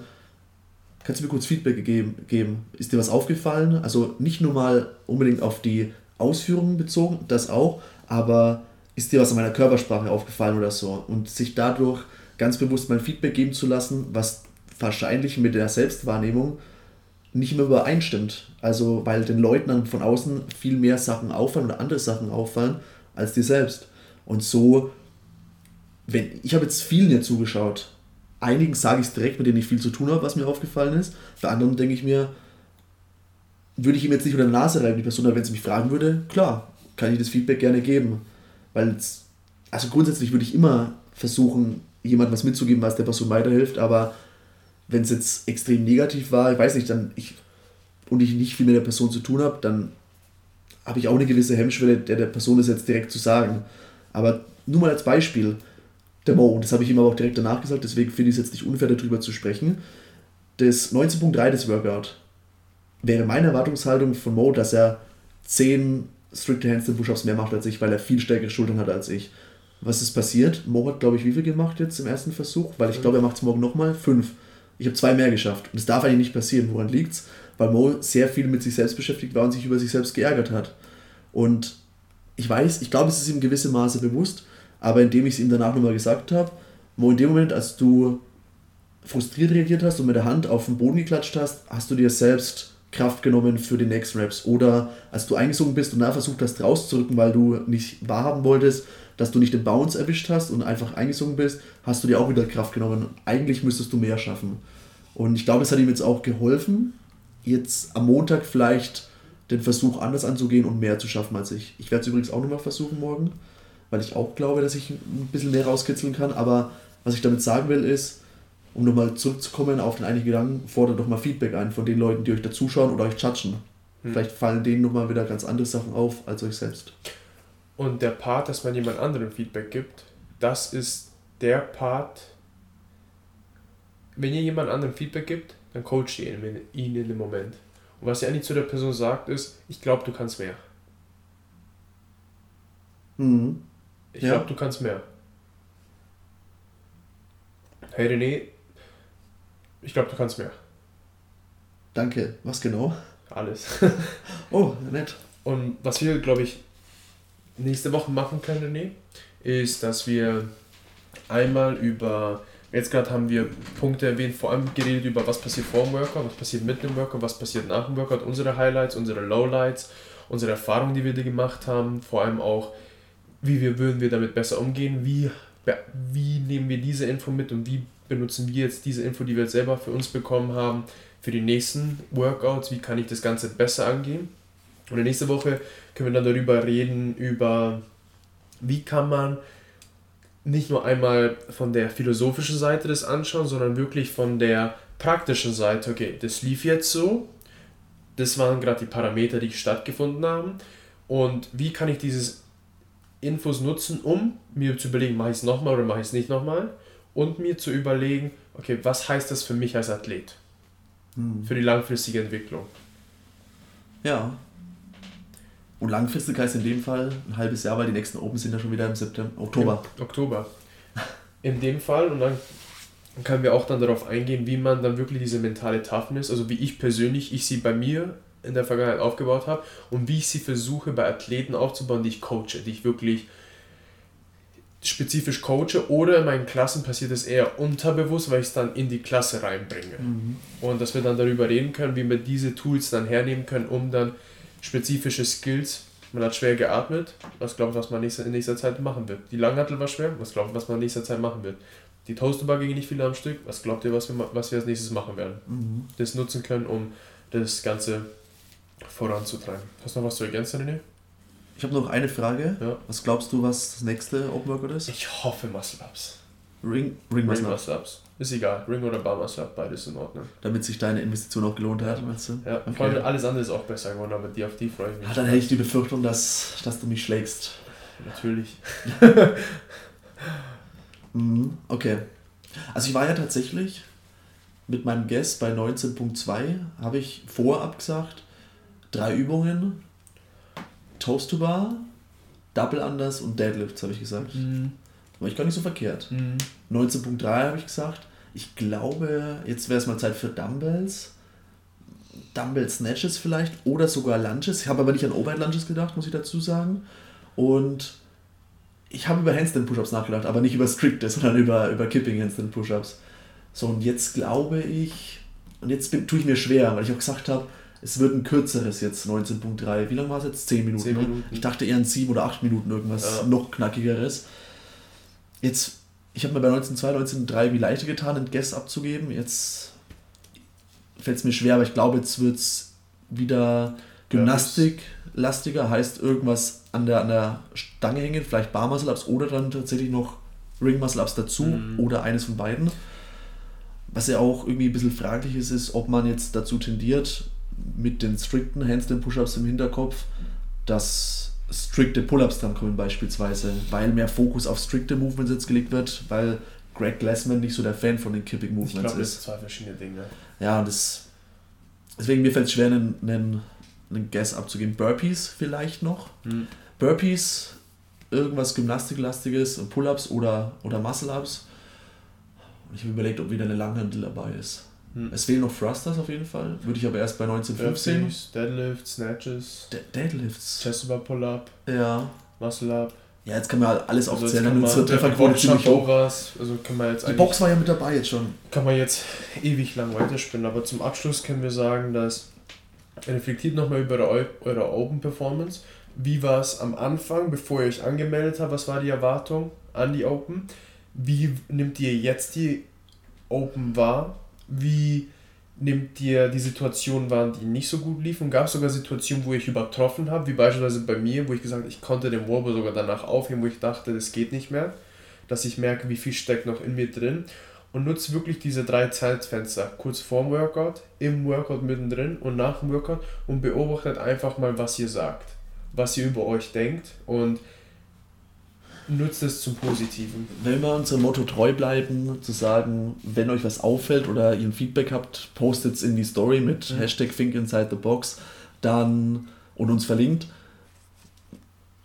kannst du mir kurz Feedback geben? Ist dir was aufgefallen? Also nicht nur mal unbedingt auf die Ausführungen bezogen, das auch, aber ist dir was an meiner Körpersprache aufgefallen oder so? Und sich dadurch ganz bewusst mein Feedback geben zu lassen, was wahrscheinlich mit der Selbstwahrnehmung nicht mehr übereinstimmt. Also, weil den Leuten dann von außen viel mehr Sachen auffallen oder andere Sachen auffallen als dir selbst. Und so, wenn ich habe jetzt vielen hier zugeschaut. Einigen sage ich es direkt, mit denen ich viel zu tun habe, was mir aufgefallen ist. Bei anderen denke ich mir, würde ich ihm jetzt nicht unter der Nase reiben, die Person, aber wenn sie mich fragen würde, klar, kann ich das Feedback gerne geben. Weil, also grundsätzlich würde ich immer versuchen, jemandem was mitzugeben, was der Person weiterhilft, aber wenn es jetzt extrem negativ war, ich weiß nicht, dann ich und ich nicht viel mit der Person zu tun habe, dann habe ich auch eine gewisse Hemmschwelle, der, der Person das jetzt direkt zu sagen. Aber nur mal als Beispiel, der Mo, das habe ich ihm aber auch direkt danach gesagt, deswegen finde ich es jetzt nicht unfair, darüber zu sprechen. Das 19.3 des Workout wäre meine Erwartungshaltung von Mo, dass er 10 strikte Handstand Push-Ups mehr macht als ich, weil er viel stärkere Schultern hat als ich. Was ist passiert? Mo hat, glaube ich, wie viel gemacht jetzt im ersten Versuch? Weil ich glaube, er macht es morgen nochmal. Fünf. Ich habe zwei mehr geschafft. Und das darf eigentlich nicht passieren. Woran liegt es? Weil Mo sehr viel mit sich selbst beschäftigt war und sich über sich selbst geärgert hat. Und ich weiß, ich glaube, es ist ihm in gewissem Maße bewusst, aber indem ich es ihm danach nochmal gesagt habe, Mo, in dem Moment, als du frustriert reagiert hast und mit der Hand auf den Boden geklatscht hast, hast du dir selbst Kraft genommen für die Next Raps. Oder als du eingesogen bist und da versucht hast rauszurücken, weil du nicht wahrhaben wolltest, dass du nicht den Bounce erwischt hast und einfach eingesungen bist, hast du dir auch wieder Kraft genommen. Eigentlich müsstest du mehr schaffen. Und ich glaube, es hat ihm jetzt auch geholfen, jetzt am Montag vielleicht den Versuch anders anzugehen und mehr zu schaffen als ich. Ich werde es übrigens auch nochmal versuchen morgen, weil ich auch glaube, dass ich ein bisschen mehr rauskitzeln kann. Aber was ich damit sagen will, ist, um nochmal zurückzukommen auf den einigen Gedanken, fordert doch mal Feedback ein von den Leuten, die euch dazuschauen oder euch judgen. Hm. Vielleicht fallen denen nochmal wieder ganz andere Sachen auf als euch selbst. Und der Part, dass man jemand anderem Feedback gibt, das ist der Part, wenn ihr jemand anderem Feedback gibt, dann coacht ihr ihn, ihn in dem Moment. Und was ihr eigentlich zu der Person sagt, ist, ich glaube, du kannst mehr. Mhm. Ich ja. glaube, du kannst mehr. Hey René, ich glaube, du kannst mehr. Danke. Was genau? Alles. oh, nett. Und was wir, glaube ich, nächste Woche machen können, René, ist, dass wir einmal über, jetzt gerade haben wir Punkte erwähnt, vor allem geredet über, was passiert vor dem Workout, was passiert mit dem Workout, was passiert nach dem Workout, unsere Highlights, unsere Lowlights, unsere Erfahrungen, die wir da gemacht haben, vor allem auch, wie wir würden wir damit besser umgehen, wie, wie nehmen wir diese Info mit und wie benutzen wir jetzt diese Info, die wir jetzt selber für uns bekommen haben, für die nächsten Workouts, wie kann ich das Ganze besser angehen. Und nächste Woche können wir dann darüber reden, über wie kann man nicht nur einmal von der philosophischen Seite das anschauen, sondern wirklich von der praktischen Seite. Okay, das lief jetzt so, das waren gerade die Parameter, die stattgefunden haben. Und wie kann ich dieses Infos nutzen, um mir zu überlegen, mache ich es nochmal oder mache ich es nicht nochmal? Und mir zu überlegen, okay, was heißt das für mich als Athlet? Hm. Für die langfristige Entwicklung. Ja, und langfristig heißt in dem Fall ein halbes Jahr, weil die nächsten Open sind ja schon wieder im September, Oktober. Im Oktober. In dem Fall und dann können wir auch dann darauf eingehen, wie man dann wirklich diese mentale Toughness, also wie ich persönlich, ich sie bei mir in der Vergangenheit aufgebaut habe und wie ich sie versuche bei Athleten aufzubauen, die ich coache, die ich wirklich spezifisch coache oder in meinen Klassen passiert es eher unterbewusst, weil ich es dann in die Klasse reinbringe. Mhm. Und dass wir dann darüber reden können, wie wir diese Tools dann hernehmen können, um dann spezifische Skills. Man hat schwer geatmet. Was glaubt was man in nächster Zeit machen wird? Die Langhantel war schwer. Was glaubt was man in nächster Zeit machen wird? Die Toasterbar ging nicht viel am Stück. Was glaubt ihr, was wir, was wir als nächstes machen werden? Mhm. Das nutzen können, um das Ganze voranzutreiben. Hast du noch was zu ergänzen, René? Ich habe noch eine Frage. Ja. Was glaubst du, was das nächste Open Workout ist? Ich hoffe Muscle Ups. Ring, Ring, Ring Muscle Ups. Ist egal, Ring oder Bar Muscle Up, beides in Ordnung. Damit sich deine Investition auch gelohnt hat, meinst du? Ja, okay. vor allem alles andere ist auch besser geworden, aber die auf die freue ich mich. Ja, dann hätte ich die Befürchtung, dass, dass du mich schlägst. Natürlich. mhm, okay. Also ich war ja tatsächlich mit meinem Guest bei 19.2, habe ich vorab gesagt, drei Übungen, Toast to Bar, Double Unders und Deadlifts, habe ich gesagt. Mhm. War ich gar nicht so verkehrt. Mhm. 19.3 habe ich gesagt. Ich glaube, jetzt wäre es mal Zeit für Dumbbells. Dumbbell Snatches vielleicht oder sogar Lunges. Ich habe aber nicht an Overhead Lunges gedacht, muss ich dazu sagen. Und ich habe über Handstand Push-Ups nachgedacht, aber nicht über Stricte, sondern über, über Kipping Handstand Push-Ups. So, und jetzt glaube ich, und jetzt bin, tue ich mir schwer, weil ich auch gesagt habe, es wird ein kürzeres jetzt, 19.3. Wie lange war es jetzt? 10 Minuten. 10 Minuten. Ne? Ich dachte eher ein 7 oder 8 Minuten irgendwas ja. noch knackigeres. Jetzt, ich habe mir bei 19.2, 19.3 wie leichter getan, ein Guess abzugeben. Jetzt fällt es mir schwer, aber ich glaube, jetzt wird es wieder Gymnastik-lastiger, heißt irgendwas an der, an der Stange hängen, vielleicht Bar Muscle Ups oder dann tatsächlich noch Ring Muscle Ups dazu Mhm. oder eines von beiden. Was ja auch irgendwie ein bisschen fraglich ist, ist, ob man jetzt dazu tendiert, mit den strikten Handstand Push-Ups im Hinterkopf, dass strikte Pull-Ups dann kommen beispielsweise, weil mehr Fokus auf strikte Movements jetzt gelegt wird, weil Greg Glassman nicht so der Fan von den Kipping Ich Movements glaube, das ist. sind zwei verschiedene Dinge. Ja, und das, deswegen mir fällt es schwer, einen, einen, einen Guess abzugeben. Burpees vielleicht noch. Hm. Burpees, irgendwas Gymnastiklastiges, Pull-Ups oder, oder Muscle-Ups. Und ich habe überlegt, ob wieder eine Langhandel dabei ist. Hm. Es fehlen noch Thrusters auf jeden Fall. Würde ich aber erst bei 1915. Burpees, Deadlifts, Snatches, De Deadlifts. Chest über Pull-Up, Ja. Muscle Up. Ja, jetzt kann man halt alles Also aufzählen. dann unsere Trefferquote ziemlich hoch. also kann man jetzt Die Box war ja mit dabei jetzt schon. kann man jetzt ewig lang weiterspinnen, aber zum Abschluss können wir sagen, dass reflektiert nochmal über eure, eure Open Performance. Wie war es am Anfang, bevor ihr euch angemeldet habt? Was war die Erwartung an die Open? Wie nimmt ihr jetzt die Open wahr? Wie nimmt ihr die Situationen wahr, die nicht so gut liefen? Gab es sogar Situationen, wo ich übertroffen habe, wie beispielsweise bei mir, wo ich gesagt habe, ich konnte den Wobble sogar danach aufheben, wo ich dachte, das geht nicht mehr, dass ich merke, wie viel steckt noch in mir drin. Und nutzt wirklich diese drei Zeitfenster, kurz vorm Workout, im Workout mittendrin und nach dem Workout und beobachtet einfach mal, was ihr sagt, was ihr über euch denkt. Und nutzt es zum Positiven. Wenn wir unserem Motto treu bleiben, zu sagen, wenn euch was auffällt oder ihr ein Feedback habt, postet es in die Story mit Mhm. Hashtag Think Inside the Box dann und uns verlinkt.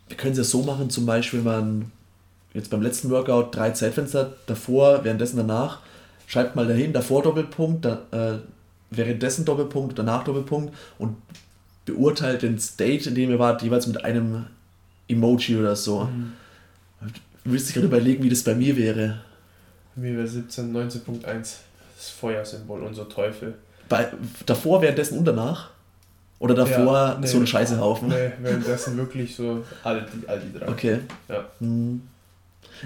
Wir können es ja so machen, zum Beispiel, wenn man jetzt beim letzten Workout drei Zeitfenster davor, währenddessen danach, schreibt mal dahin, davor Doppelpunkt, da, äh, währenddessen Doppelpunkt, danach Doppelpunkt und beurteilt den State, in dem ihr wart, jeweils mit einem Emoji oder so. Du müsstest gerade überlegen, wie das bei mir wäre. Mir wäre 17, 19.1 das Feuersymbol, unser Teufel. Bei, davor, währenddessen und danach? Oder davor Ja, nee. so ein Scheißehaufen? Nee, währenddessen wirklich so all die, all die drei. Okay. Ja. Hm.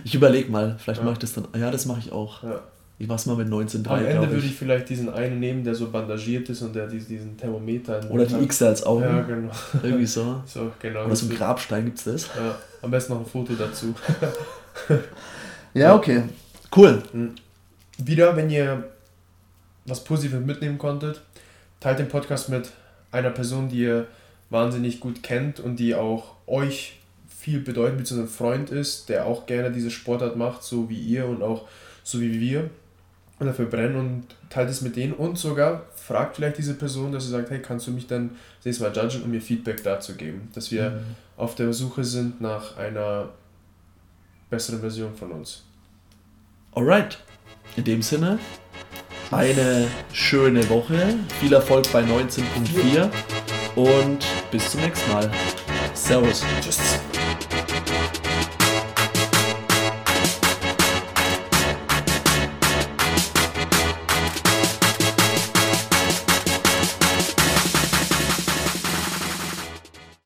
Ich überlege mal, vielleicht Ja. mache ich das dann. Ja, das mache ich auch. Ja. Ich mach's mal mit 19,3, Am Ende würde ich ich. vielleicht diesen einen nehmen, der so bandagiert ist und der diesen, Thermometer Oder die. X als Augen. Ja, genau. Irgendwie so. So, genau. Oder so ein Grabstein gibt's das. Ja, am besten noch ein Foto dazu. Ja, okay. Cool. Wieder, wenn ihr was Positives mitnehmen konntet, teilt den Podcast mit einer Person, die ihr wahnsinnig gut kennt und die auch euch viel bedeutet, beziehungsweise ein Freund ist, der auch gerne diese Sportart macht, so wie ihr und auch so wie wir. Und dafür brennen und teilt es mit denen und sogar fragt vielleicht diese Person, dass sie sagt, hey, kannst du mich dann das nächste Mal judgen und mir Feedback dazu geben, dass wir auf der Suche sind nach einer besseren Version von uns. Alright. In dem Sinne, eine schöne Woche. Viel Erfolg bei 19.4 und bis zum nächsten Mal. Servus. Tschüss.